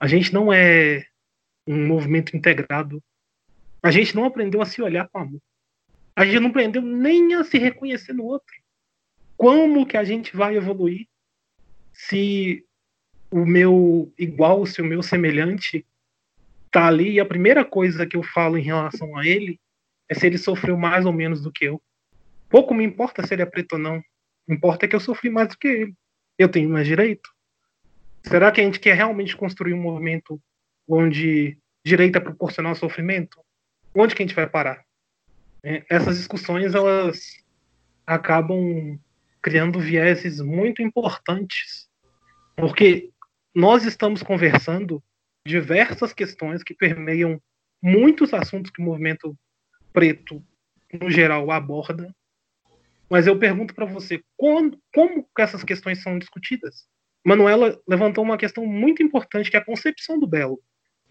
A gente não é um movimento integrado. A gente não aprendeu a se olhar com amor. A gente não aprendeu nem a se reconhecer no outro. Como que a gente vai evoluir se o meu igual, se o meu semelhante tá ali e a primeira coisa que eu falo em relação a ele é se ele sofreu mais ou menos do que eu. Pouco me importa se ele é preto ou não. Importa é que eu sofri mais do que ele. Eu tenho mais direito. Será que a gente quer realmente construir um movimento onde direito é proporcional ao sofrimento? Onde que a gente vai parar? É, essas discussões elas acabam criando vieses muito importantes, porque nós estamos conversando diversas questões que permeiam muitos assuntos que o movimento preto, no geral, aborda. Mas eu pergunto para você, como que essas questões são discutidas? Manuela levantou uma questão muito importante, que é a concepção do belo.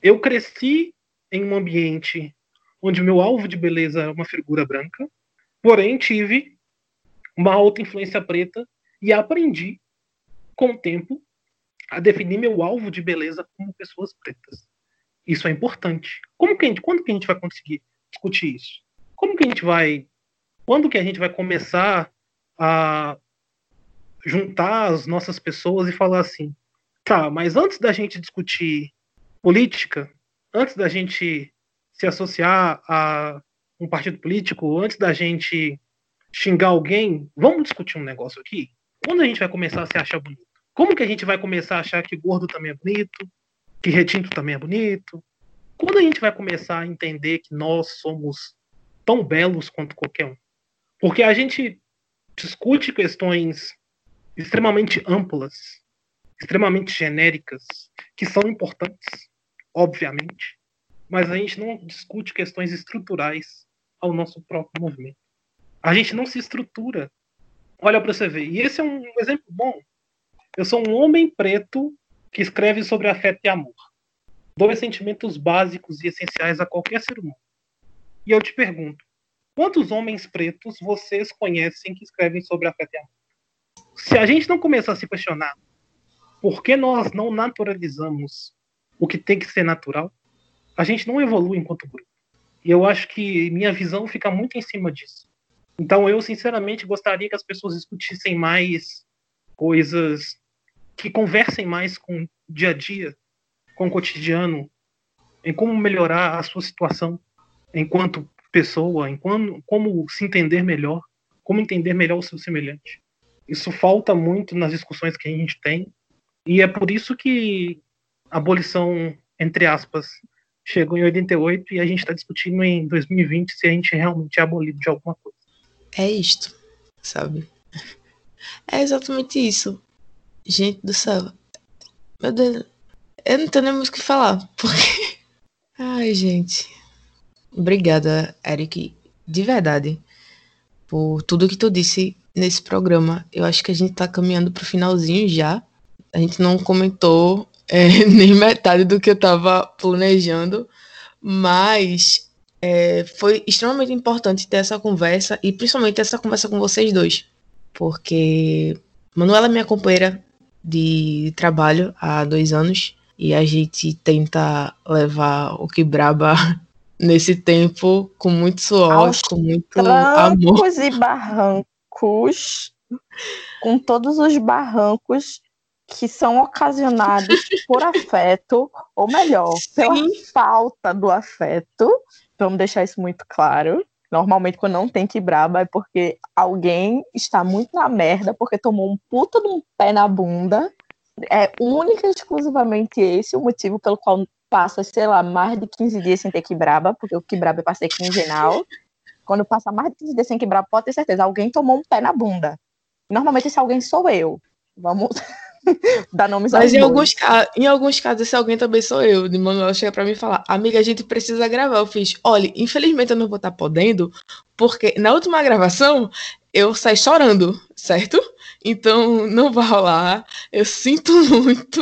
Eu cresci em um ambiente onde meu alvo de beleza era uma figura branca, porém tive uma alta influência preta e aprendi, com o tempo, a definir meu alvo de beleza como pessoas pretas. Isso é importante. Como que a gente, quando que a gente vai conseguir discutir isso? Como que a gente vai, quando que a gente vai começar a juntar as nossas pessoas e falar assim, tá, mas antes da gente discutir política, antes da gente se associar a um partido político, antes da gente xingar alguém, vamos discutir um negócio aqui? Quando a gente vai começar a se achar bonito? Como que a gente vai começar a achar que gordo também é bonito? Que retinto também é bonito? Quando a gente vai começar a entender que nós somos tão belos quanto qualquer um? Porque a gente discute questões extremamente amplas, extremamente genéricas, que são importantes, obviamente, mas a gente não discute questões estruturais ao nosso próprio movimento. A gente não se estrutura. Olha para você ver. E esse é um exemplo bom. Eu sou um homem preto que escreve sobre afeto e amor. Dois sentimentos básicos e essenciais a qualquer ser humano. E eu te pergunto, quantos homens pretos vocês conhecem que escrevem sobre afeto e amor? Se a gente não começar a se questionar por que nós não naturalizamos o que tem que ser natural, a gente não evolui enquanto grupo. E eu acho que minha visão fica muito em cima disso. Então eu, sinceramente, gostaria que as pessoas discutissem mais coisas que conversem mais com o dia a dia, com o cotidiano, em como melhorar a sua situação enquanto pessoa, como, como se entender melhor, como entender melhor o seu semelhante. Isso falta muito nas discussões que a gente tem, e é por isso que a abolição, entre aspas, chegou em 88 e a gente está discutindo em 2020 se a gente realmente é abolido de alguma coisa. É isto, sabe? É exatamente isso. Gente do céu. Meu Deus. Eu não tenho nem mais o que falar. Porque. *laughs* Ai, gente. Obrigada, Eric. De verdade. Por tudo que tu disse nesse programa. Eu acho que a gente tá caminhando pro finalzinho já. A gente não comentou é, *laughs* nem metade do que eu tava planejando. Mas é, foi extremamente importante ter essa conversa e principalmente essa conversa com vocês dois. Porque Manuela é minha companheira de trabalho há dois anos e a gente tenta levar o que braba *laughs* nesse tempo com muito suor, Aos com muito amor. E barrancos, com todos os barrancos que são ocasionados por afeto, ou melhor, pela Sim. falta do afeto. Vamos deixar isso muito claro. Normalmente, quando não tem que braba, é porque alguém está muito na merda, porque tomou um puta de um pé na bunda. É única e exclusivamente esse o motivo pelo qual passa, sei lá, mais de 15 dias sem ter que braba, porque o que braba é pra ser quinzenal. Quando passa mais de 15 dias sem que braba, pode ter certeza, alguém tomou um pé na bunda. Normalmente esse alguém sou eu. Vamos *laughs* dar nomes Mas em alguns, em alguns casos, esse alguém também sou eu. De Manuela chega pra mim e fala: Amiga, a gente precisa gravar. Eu fiz: Olha, infelizmente eu não vou estar podendo, porque na última gravação eu saí chorando, certo? Então não vai rolar. Eu sinto *laughs* muito.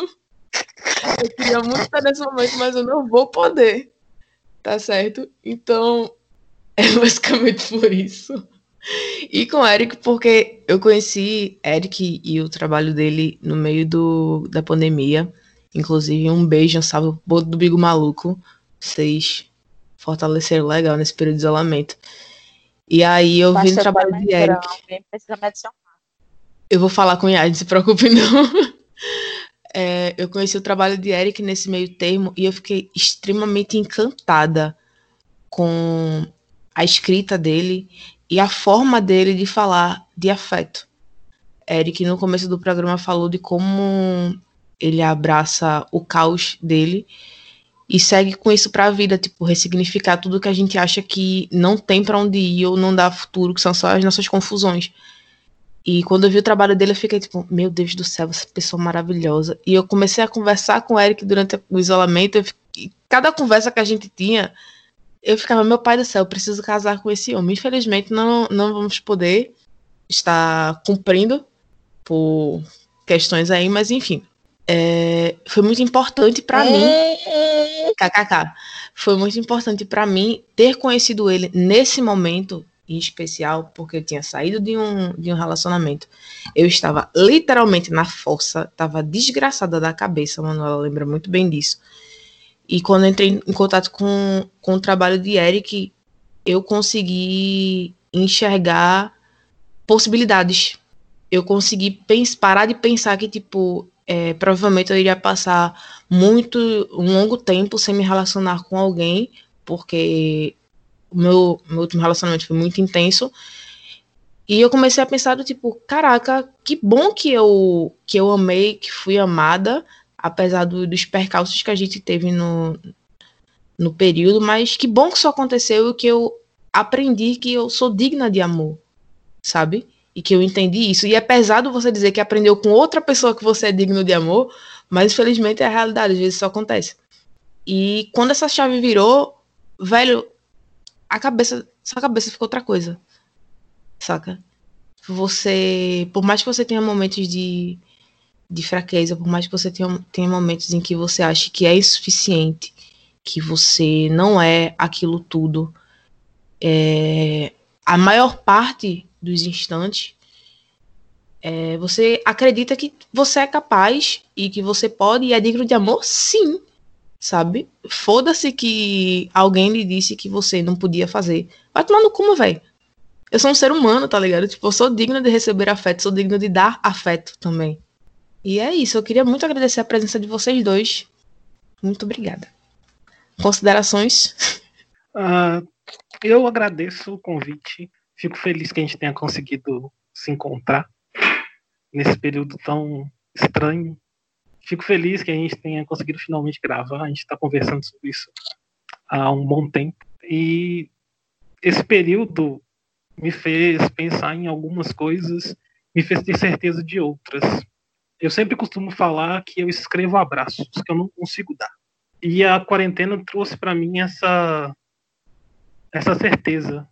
Eu queria muito estar nesse momento, mas eu não vou poder. Tá certo? Então *laughs* é basicamente por isso. E com o Eric, porque eu conheci Eric e o trabalho dele no meio do, da pandemia. Inclusive, um beijo, um salve pro do Bigo Maluco. Vocês fortaleceram legal nesse período de isolamento. E aí eu vi no trabalho de Eric. Eu vou falar com o Yad, não se preocupe não. É, eu conheci o trabalho de Eric nesse meio termo e eu fiquei extremamente encantada com a escrita dele e a forma dele de falar de afeto. Eric, no começo do programa, falou de como ele abraça o caos dele e segue com isso pra vida, tipo, ressignificar tudo que a gente acha que não tem pra onde ir ou não dá futuro, que são só as nossas confusões. E quando eu vi o trabalho dele, eu fiquei tipo, meu Deus do céu, essa pessoa maravilhosa. E eu comecei a conversar com o Eric durante o isolamento. eu fi- e cada conversa que a gente tinha, eu ficava, meu pai do céu, preciso casar com esse homem. Infelizmente, não, não vamos poder estar cumprindo por questões aí, mas enfim. É, foi muito importante pra mim. KKK. Foi muito importante pra mim ter conhecido ele nesse momento em especial, porque eu tinha saído de um, de um relacionamento. Eu estava literalmente na força, estava desgraçada da cabeça, Manuela lembra muito bem disso. E quando entrei em contato com, com o trabalho de Eric, eu consegui enxergar possibilidades. Eu consegui pens- parar de pensar que, tipo, é, provavelmente eu iria passar muito, um longo tempo sem me relacionar com alguém, porque o meu, meu último relacionamento foi muito intenso. E eu comecei a pensar do tipo, caraca, que bom que eu que eu amei, que fui amada, apesar do, dos percalços que a gente teve no, no período, mas que bom que isso aconteceu e que eu aprendi que eu sou digna de amor, sabe? E que eu entendi isso. E é pesado você dizer que aprendeu com outra pessoa que você é digno de amor, mas infelizmente é a realidade, às vezes isso acontece. E quando essa chave virou, velho, a cabeça, sua cabeça ficou outra coisa saca? Você, por mais que você tenha momentos de, de fraqueza, por mais que você tenha, tenha momentos em que você ache que é insuficiente, que você não é aquilo tudo, é, a maior parte dos instantes, é, você acredita que você é capaz e que você pode e é digno de amor? Sim, sabe? Foda-se que alguém lhe disse que você não podia fazer. Vai tomar no cu, velho eu sou um ser humano, tá ligado? Tipo, eu sou digna de receber afeto, sou digna de dar afeto também. E é isso, eu queria muito agradecer a presença de vocês dois. Muito obrigada. Considerações? Uh, *laughs* eu agradeço o convite. Fico feliz que a gente tenha conseguido se encontrar nesse período tão estranho. Fico feliz que a gente tenha conseguido finalmente gravar. A gente está conversando sobre isso há um bom tempo. E esse período me fez pensar em algumas coisas, me fez ter certeza de outras. Eu sempre costumo falar que eu escrevo abraços que eu não consigo dar. E a quarentena trouxe para mim essa essa certeza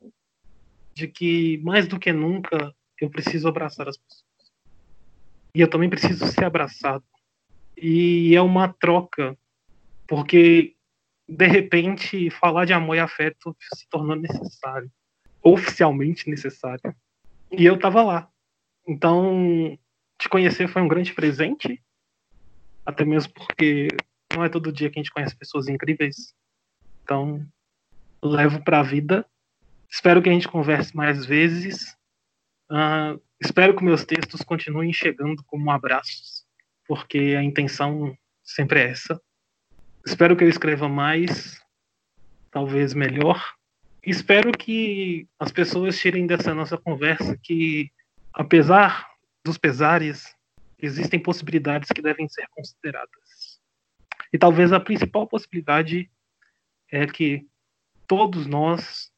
de que mais do que nunca eu preciso abraçar as pessoas. E eu também preciso ser abraçado. E é uma troca, porque de repente falar de amor e afeto se tornou necessário oficialmente necessário. E eu tava lá. Então, te conhecer foi um grande presente, até mesmo porque não é todo dia que a gente conhece pessoas incríveis. Então, levo para a vida. Espero que a gente converse mais vezes. Uh, espero que meus textos continuem chegando como abraços, porque a intenção sempre é essa. Espero que eu escreva mais, talvez melhor, espero que as pessoas tirem dessa nossa conversa que, apesar dos pesares, existem possibilidades que devem ser consideradas. E talvez a principal possibilidade é que todos nós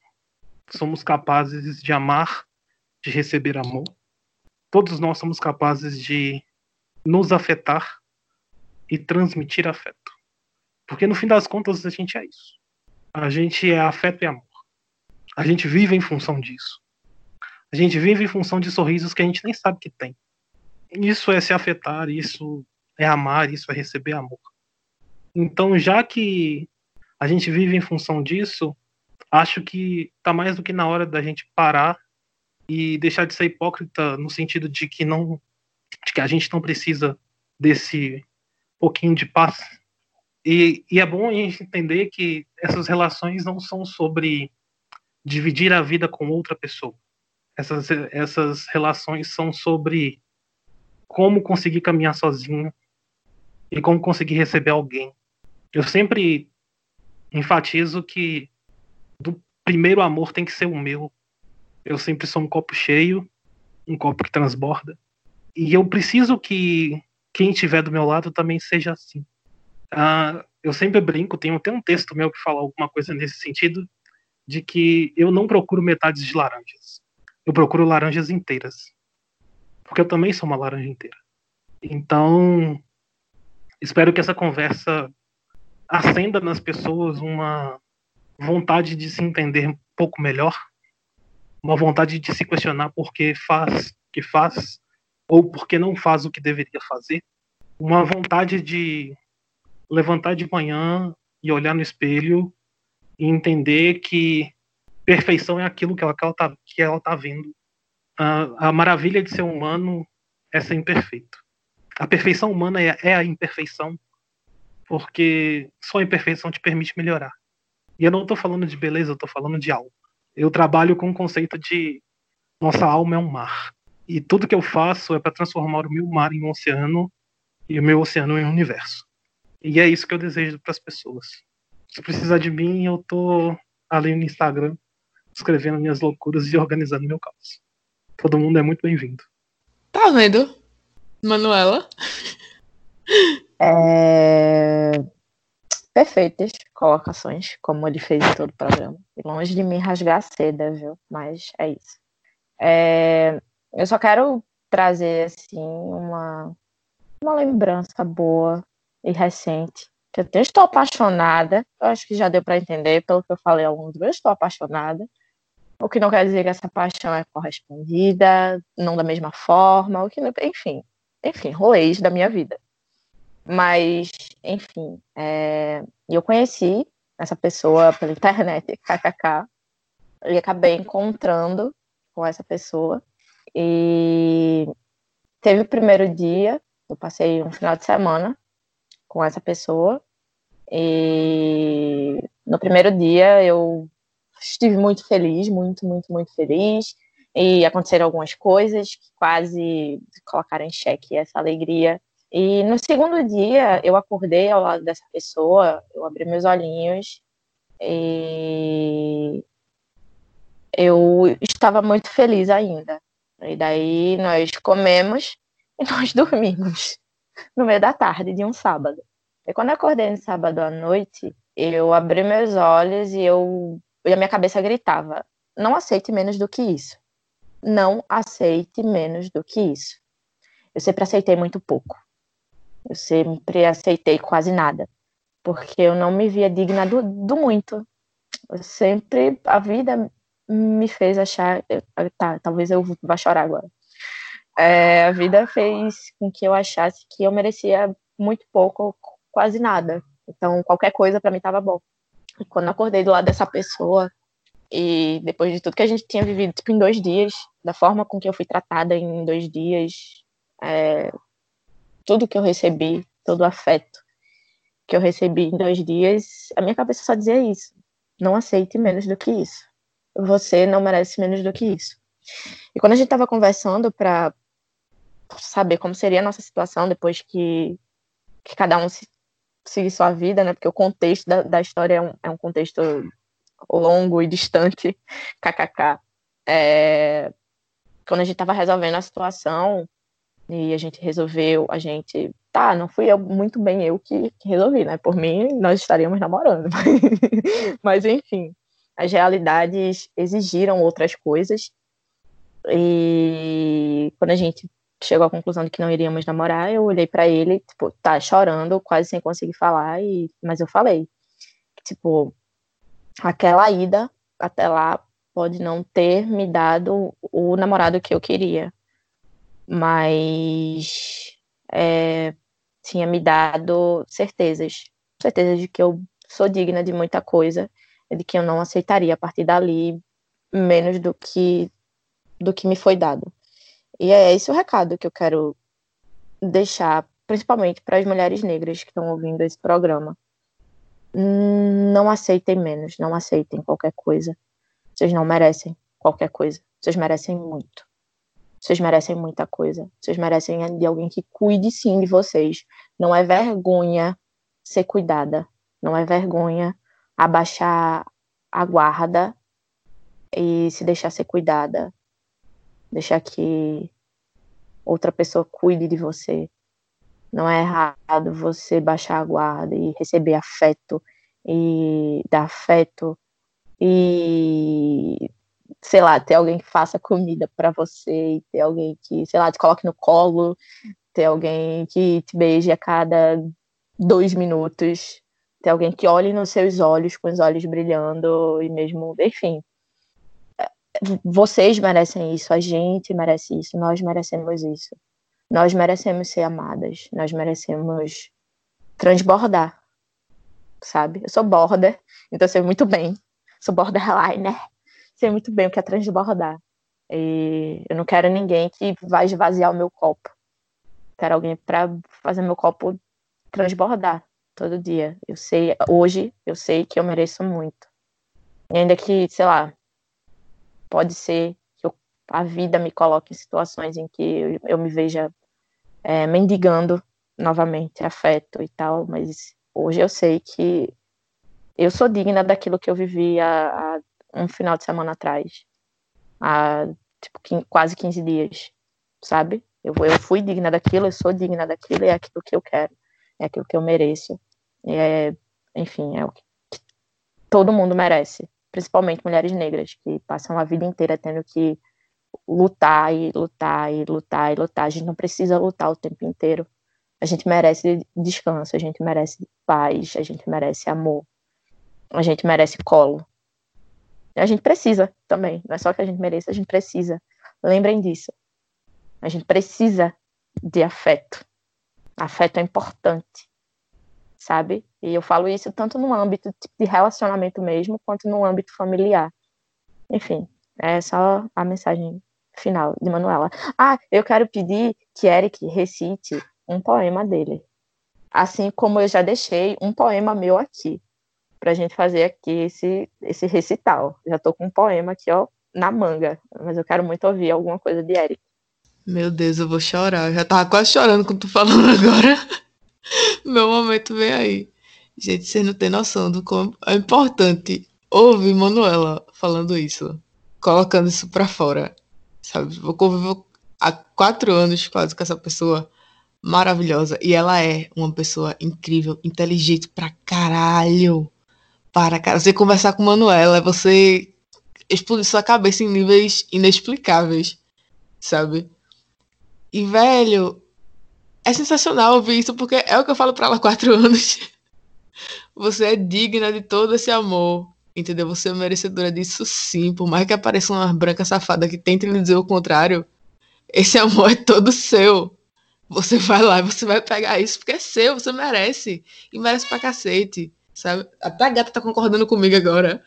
somos capazes de amar, de receber amor. Todos nós somos capazes de nos afetar e transmitir afeto. Porque no fim das contas a gente é isso. A gente é afeto e amor. A gente vive em função disso. A gente vive em função de sorrisos que a gente nem sabe que tem. Isso é se afetar, isso é amar, isso é receber amor. Então, já que a gente vive em função disso, acho que tá mais do que na hora da gente parar e deixar de ser hipócrita no sentido de que não de que a gente não precisa desse pouquinho de paz. E, e é bom a gente entender que essas relações não são sobre dividir a vida com outra pessoa. Essas, essas relações são sobre como conseguir caminhar sozinho e como conseguir receber alguém. Eu sempre enfatizo que do primeiro amor tem que ser o meu. Eu sempre sou um copo cheio, um copo que transborda. E eu preciso que quem estiver do meu lado também seja assim. Ah, eu sempre brinco, tem até um texto meu que fala alguma coisa nesse sentido, de que eu não procuro metades de laranjas. Eu procuro laranjas inteiras. Porque eu também sou uma laranja inteira. Então, espero que essa conversa acenda nas pessoas uma vontade de se entender um pouco melhor, uma vontade de se questionar por que faz o que faz ou por que não faz o que deveria fazer, uma vontade de levantar de manhã e olhar no espelho e entender que perfeição é aquilo que ela, que ela, tá, que ela tá vendo. A, a maravilha de ser humano é ser imperfeito. A perfeição humana é, é a imperfeição, porque só a imperfeição te permite melhorar. E eu não estou falando de beleza, eu estou falando de alma. Eu trabalho com o conceito de nossa alma é um mar. E tudo que eu faço é para transformar o meu mar em um oceano e o meu oceano em um universo. E é isso que eu desejo para as pessoas. Se precisar de mim, eu tô ali no Instagram escrevendo minhas loucuras e organizando meu caos. Todo mundo é muito bem-vindo. Tá vendo? Manuela? É... Perfeitas colocações, como ele fez em todo o programa. E longe de me rasgar a seda, viu? Mas é isso. É... Eu só quero trazer, assim, uma, uma lembrança boa e recente. Que eu estou apaixonada. Eu acho que já deu para entender pelo que eu falei ao longo do Eu estou apaixonada. O que não quer dizer que essa paixão é correspondida, não da mesma forma, o que não... enfim, enfim, rolês da minha vida. Mas, enfim, é... eu conheci essa pessoa pela internet, *laughs* kkk, e acabei encontrando com essa pessoa. E teve o primeiro dia, eu passei um final de semana com essa pessoa. E no primeiro dia eu estive muito feliz, muito, muito, muito feliz. E aconteceram algumas coisas que quase colocaram em xeque essa alegria. E no segundo dia eu acordei ao lado dessa pessoa, eu abri meus olhinhos e eu estava muito feliz ainda. E daí nós comemos e *laughs* nós dormimos no meio da tarde de um sábado. E quando eu acordei no sábado à noite, eu abri meus olhos e eu e a minha cabeça gritava: não aceite menos do que isso. Não aceite menos do que isso. Eu sempre aceitei muito pouco. Eu sempre aceitei quase nada. Porque eu não me via digna do, do muito. Eu sempre. A vida me fez achar. Tá, talvez eu vá chorar agora. É, a vida fez com que eu achasse que eu merecia muito pouco, quase nada. Então, qualquer coisa para mim estava bom. Quando acordei do lado dessa pessoa, e depois de tudo que a gente tinha vivido, tipo, em dois dias, da forma com que eu fui tratada em dois dias, é, tudo que eu recebi, todo o afeto que eu recebi em dois dias, a minha cabeça só dizia isso. Não aceite menos do que isso. Você não merece menos do que isso. E quando a gente estava conversando para saber como seria a nossa situação depois que, que cada um se seguir sua vida, né? Porque o contexto da, da história é um, é um contexto longo e distante, *laughs* kkk. É, quando a gente estava resolvendo a situação e a gente resolveu, a gente, tá, não fui eu, muito bem eu que, que resolvi, né? Por mim, nós estaríamos namorando. *laughs* Mas, enfim, as realidades exigiram outras coisas. E quando a gente chegou à conclusão de que não iríamos namorar, eu olhei para ele, tipo, tá chorando, quase sem conseguir falar, e mas eu falei, tipo, aquela ida até lá pode não ter me dado o namorado que eu queria, mas é, tinha me dado certezas, certezas de que eu sou digna de muita coisa, de que eu não aceitaria a partir dali menos do que do que me foi dado. E é esse o recado que eu quero deixar, principalmente para as mulheres negras que estão ouvindo esse programa. Não aceitem menos, não aceitem qualquer coisa. Vocês não merecem qualquer coisa. Vocês merecem muito. Vocês merecem muita coisa. Vocês merecem de alguém que cuide sim de vocês. Não é vergonha ser cuidada. Não é vergonha abaixar a guarda e se deixar ser cuidada deixar que outra pessoa cuide de você. Não é errado você baixar a guarda e receber afeto e dar afeto e sei lá, ter alguém que faça comida para você, ter alguém que, sei lá, te coloque no colo, ter alguém que te beije a cada dois minutos, ter alguém que olhe nos seus olhos com os olhos brilhando e mesmo, enfim, vocês merecem isso, a gente merece isso, nós merecemos isso. Nós merecemos ser amadas, nós merecemos transbordar, sabe? Eu sou border, então sei muito bem. Sou borderline, Sei muito bem o que é transbordar. E eu não quero ninguém que vai esvaziar o meu copo. Quero alguém para fazer meu copo transbordar todo dia. Eu sei, hoje, eu sei que eu mereço muito. E ainda que, sei lá, pode ser que eu, a vida me coloque em situações em que eu, eu me veja é, mendigando novamente afeto e tal, mas hoje eu sei que eu sou digna daquilo que eu vivi há, há um final de semana atrás, há tipo, quase 15 dias, sabe? Eu, eu fui digna daquilo, eu sou digna daquilo, e é aquilo que eu quero, é aquilo que eu mereço. É, enfim, é o que todo mundo merece, principalmente mulheres negras, que passam a vida inteira tendo que lutar e lutar e lutar e lutar. A gente não precisa lutar o tempo inteiro. A gente merece descanso, a gente merece paz, a gente merece amor, a gente merece colo. A gente precisa também, não é só que a gente merece, a gente precisa. Lembrem disso. A gente precisa de afeto. Afeto é importante, sabe? E eu falo isso tanto no âmbito tipo, de relacionamento mesmo, quanto no âmbito familiar. Enfim, é só a mensagem final de Manuela. Ah, eu quero pedir que Eric recite um poema dele. Assim como eu já deixei um poema meu aqui, pra gente fazer aqui esse, esse recital. Já tô com um poema aqui, ó, na manga, mas eu quero muito ouvir alguma coisa de Eric. Meu Deus, eu vou chorar. Eu já tava quase chorando com tu falando *laughs* agora. Meu momento vem aí. Gente, vocês não têm noção do como é importante ouvir Manuela falando isso, colocando isso pra fora, sabe? Eu convivo há quatro anos quase com essa pessoa maravilhosa e ela é uma pessoa incrível, inteligente pra caralho. Para, cara, você conversar com Manuela, você explodir sua cabeça em níveis inexplicáveis, sabe? E, velho, é sensacional ouvir isso, porque é o que eu falo pra ela há quatro *laughs* anos. Você é digna de todo esse amor, entendeu? Você é merecedora disso sim, por mais que apareça uma branca safada que tente lhe dizer o contrário, esse amor é todo seu. Você vai lá e você vai pegar isso porque é seu, você merece. E merece pra cacete, sabe? Até a gata tá concordando comigo agora.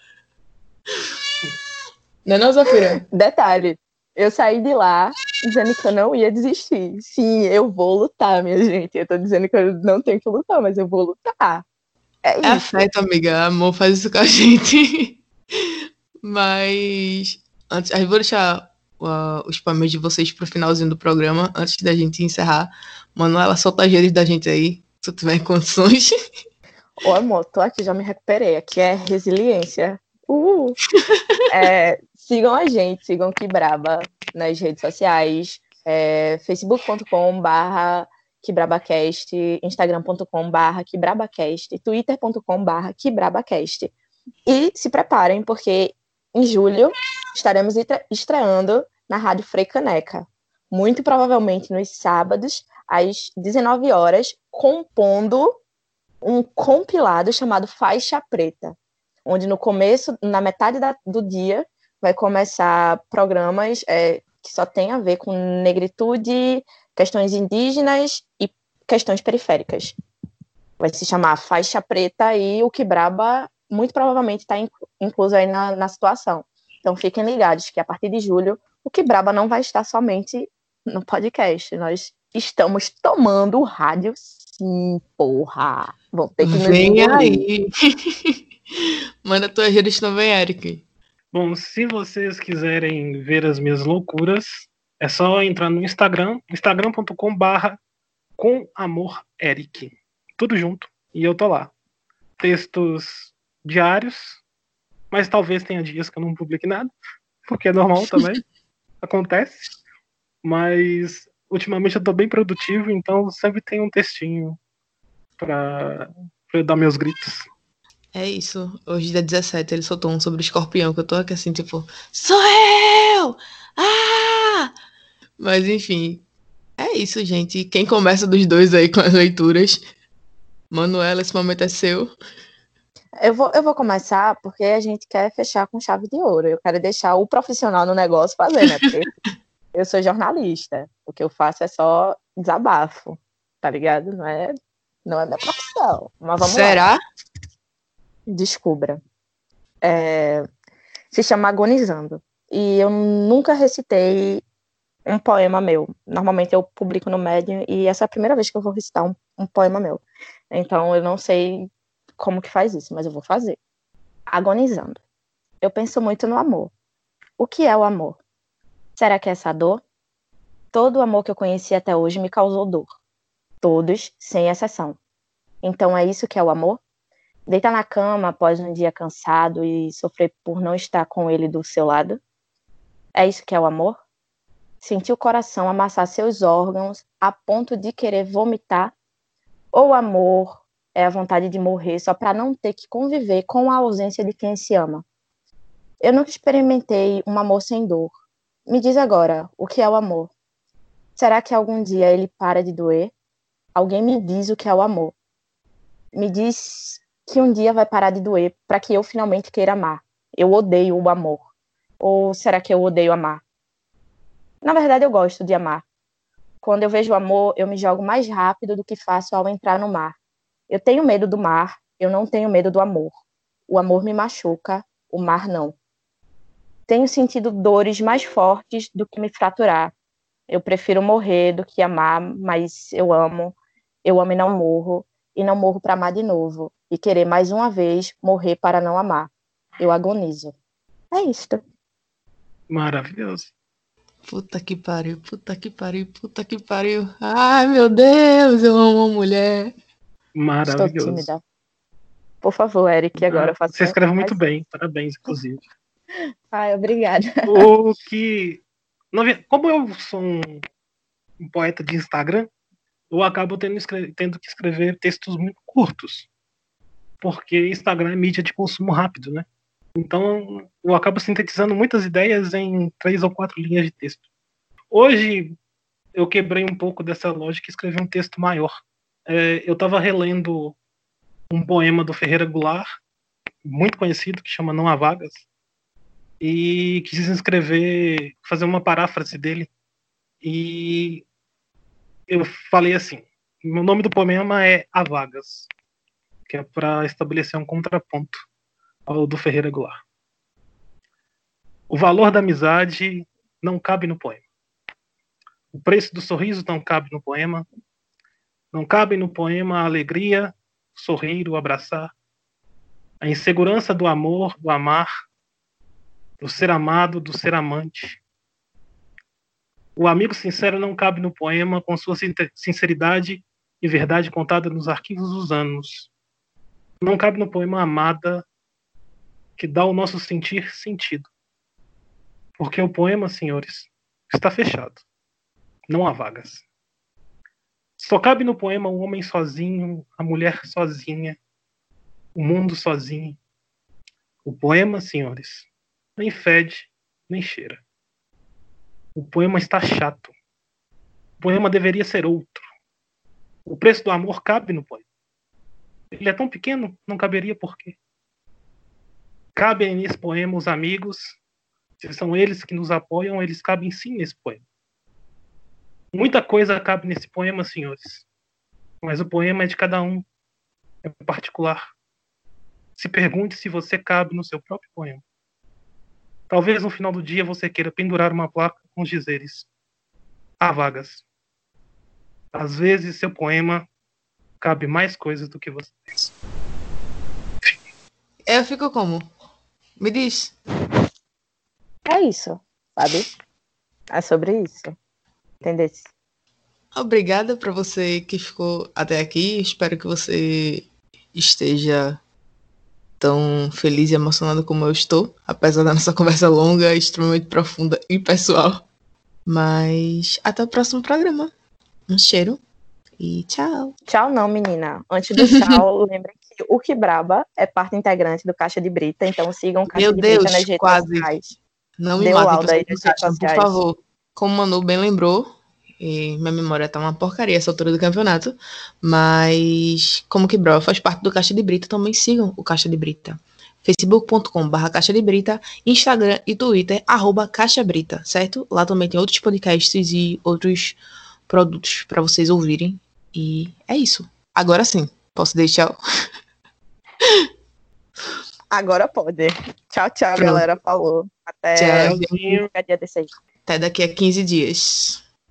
Não é não, Zafira? Detalhe, eu saí de lá dizendo que eu não ia desistir. Sim, eu vou lutar, minha gente. Eu tô dizendo que eu não tenho que lutar, mas eu vou lutar. É É isso. afeto, amiga. Amor faz isso com a *laughs* gente. Mas antes, aí eu vou deixar uh, os palmeiras de vocês pro finalzinho do programa, antes da gente encerrar. Manuela, solta as redes da gente aí, se tu tiver *laughs* condições. Ô, amor, tô aqui, já me recuperei. Aqui é resiliência. Uh! *laughs* É, sigam a gente, sigam Que Braba nas redes sociais, é, facebook.com barra quebrabacast, instagram.com barra quebrabacast, twitter.com barra quebrabacast. E se preparem, porque em julho estaremos estre- estreando na Rádio Freicaneca. Muito provavelmente nos sábados, às 19 horas, compondo um compilado chamado Faixa Preta, onde no começo, na metade da- do dia, vai começar programas é, que só tem a ver com negritude, questões indígenas e questões periféricas. Vai se chamar Faixa Preta e o Quebraba muito provavelmente está incluso aí na, na situação. Então fiquem ligados que a partir de julho o Quebraba não vai estar somente no podcast. Nós estamos tomando o rádio sim, porra. Vão ter que Vem aí. *laughs* Manda que não vem, Eric. Bom, se vocês quiserem ver as minhas loucuras, é só entrar no Instagram, instagram.com barra com amor Eric. Tudo junto. E eu tô lá. Textos diários, mas talvez tenha dias que eu não publique nada, porque é normal *laughs* também. Acontece. Mas ultimamente eu tô bem produtivo, então sempre tem um textinho pra, pra eu dar meus gritos. É isso. Hoje, dia 17, ele soltou um sobre o escorpião, que eu tô aqui assim, tipo, sou eu! Ah! Mas enfim, é isso, gente. Quem começa dos dois aí com as leituras? Manuela, esse momento é seu. Eu vou, eu vou começar porque a gente quer fechar com chave de ouro. Eu quero deixar o profissional no negócio fazer, né? Porque *laughs* eu sou jornalista. O que eu faço é só desabafo, tá ligado? Não é, não é minha profissão. Mas vamos lá. Será? Descubra. É, se chama Agonizando. E eu nunca recitei um poema meu. Normalmente eu publico no Medium e essa é a primeira vez que eu vou recitar um, um poema meu. Então eu não sei como que faz isso, mas eu vou fazer. Agonizando. Eu penso muito no amor. O que é o amor? Será que é essa dor? Todo o amor que eu conheci até hoje me causou dor. Todos, sem exceção. Então é isso que é o amor? Deitar na cama após um dia cansado e sofrer por não estar com ele do seu lado? É isso que é o amor? Sentir o coração amassar seus órgãos a ponto de querer vomitar? Ou amor é a vontade de morrer só para não ter que conviver com a ausência de quem se ama? Eu nunca experimentei um amor sem dor. Me diz agora, o que é o amor? Será que algum dia ele para de doer? Alguém me diz o que é o amor. Me diz que um dia vai parar de doer para que eu finalmente queira amar. Eu odeio o amor. Ou será que eu odeio amar? Na verdade, eu gosto de amar. Quando eu vejo amor, eu me jogo mais rápido do que faço ao entrar no mar. Eu tenho medo do mar, eu não tenho medo do amor. O amor me machuca, o mar não. Tenho sentido dores mais fortes do que me fraturar. Eu prefiro morrer do que amar, mas eu amo. Eu amo e não morro, e não morro para amar de novo, e querer mais uma vez morrer para não amar. Eu agonizo. É isto. Maravilhoso. Puta que pariu, puta que pariu, puta que pariu. Ai, meu Deus, eu amo uma mulher. Estou Maravilhoso. tímida. Por favor, Eric, agora eu faço. Você escreve mais- muito bem, parabéns, inclusive. *laughs* Ai, obrigada. o que. Como eu sou um, um poeta de Instagram, eu acabo tendo, escre- tendo que escrever textos muito curtos. Porque Instagram é mídia de consumo rápido, né? Então eu acabo sintetizando muitas ideias em três ou quatro linhas de texto. Hoje eu quebrei um pouco dessa lógica e escrevi um texto maior. É, eu estava relendo um poema do Ferreira Goulart, muito conhecido, que chama Não Há Vagas e quis escrever, fazer uma paráfrase dele. E eu falei assim: o nome do poema é Há Vagas, que é para estabelecer um contraponto ao do Ferreira Goulart. O valor da amizade não cabe no poema. O preço do sorriso não cabe no poema. Não cabe no poema a alegria, o sorrir, o abraçar. A insegurança do amor, do amar, do ser amado, do ser amante. O amigo sincero não cabe no poema com sua sin- sinceridade e verdade contada nos arquivos dos anos. Não cabe no poema amada que dá ao nosso sentir sentido. Porque o poema, senhores, está fechado. Não há vagas. Só cabe no poema o homem sozinho, a mulher sozinha, o mundo sozinho. O poema, senhores, nem fede, nem cheira. O poema está chato. O poema deveria ser outro. O preço do amor cabe no poema. Ele é tão pequeno, não caberia por quê? Cabem nesse poema os amigos, se são eles que nos apoiam, eles cabem sim nesse poema. Muita coisa cabe nesse poema, senhores. Mas o poema é de cada um, é particular. Se pergunte se você cabe no seu próprio poema. Talvez no final do dia você queira pendurar uma placa com os dizeres: Há vagas. Às vezes seu poema cabe mais coisas do que você pensa. Eu fico como? Me diz. É isso, sabe? É sobre isso. Entendeu? Obrigada para você que ficou até aqui. Espero que você esteja tão feliz e emocionado como eu estou, apesar da nossa *laughs* conversa longa, extremamente profunda e pessoal. Mas até o próximo programa. Um cheiro e tchau. Tchau não, menina. Antes do tchau, *laughs* lembrem que o Kibraba é parte integrante do Caixa de Brita, então sigam o Caixa Meu de Deus, Brita nas redes quase. sociais. Não me Deu matem, Caixa, por favor. Como o Manu bem lembrou, e minha memória tá uma porcaria essa altura do campeonato, mas como que Brau faz parte do Caixa de Brita, também sigam o Caixa de Brita. facebook.com barra Caixa de Brita, Instagram e Twitter, arroba Caixa Brita, certo? Lá também tem outros podcasts e outros produtos para vocês ouvirem. E é isso. Agora sim, posso deixar. *laughs* Agora pode. Tchau, tchau, Pronto. galera. Falou. Até Tchau. Dia desse aí. Até daqui a 15 dias.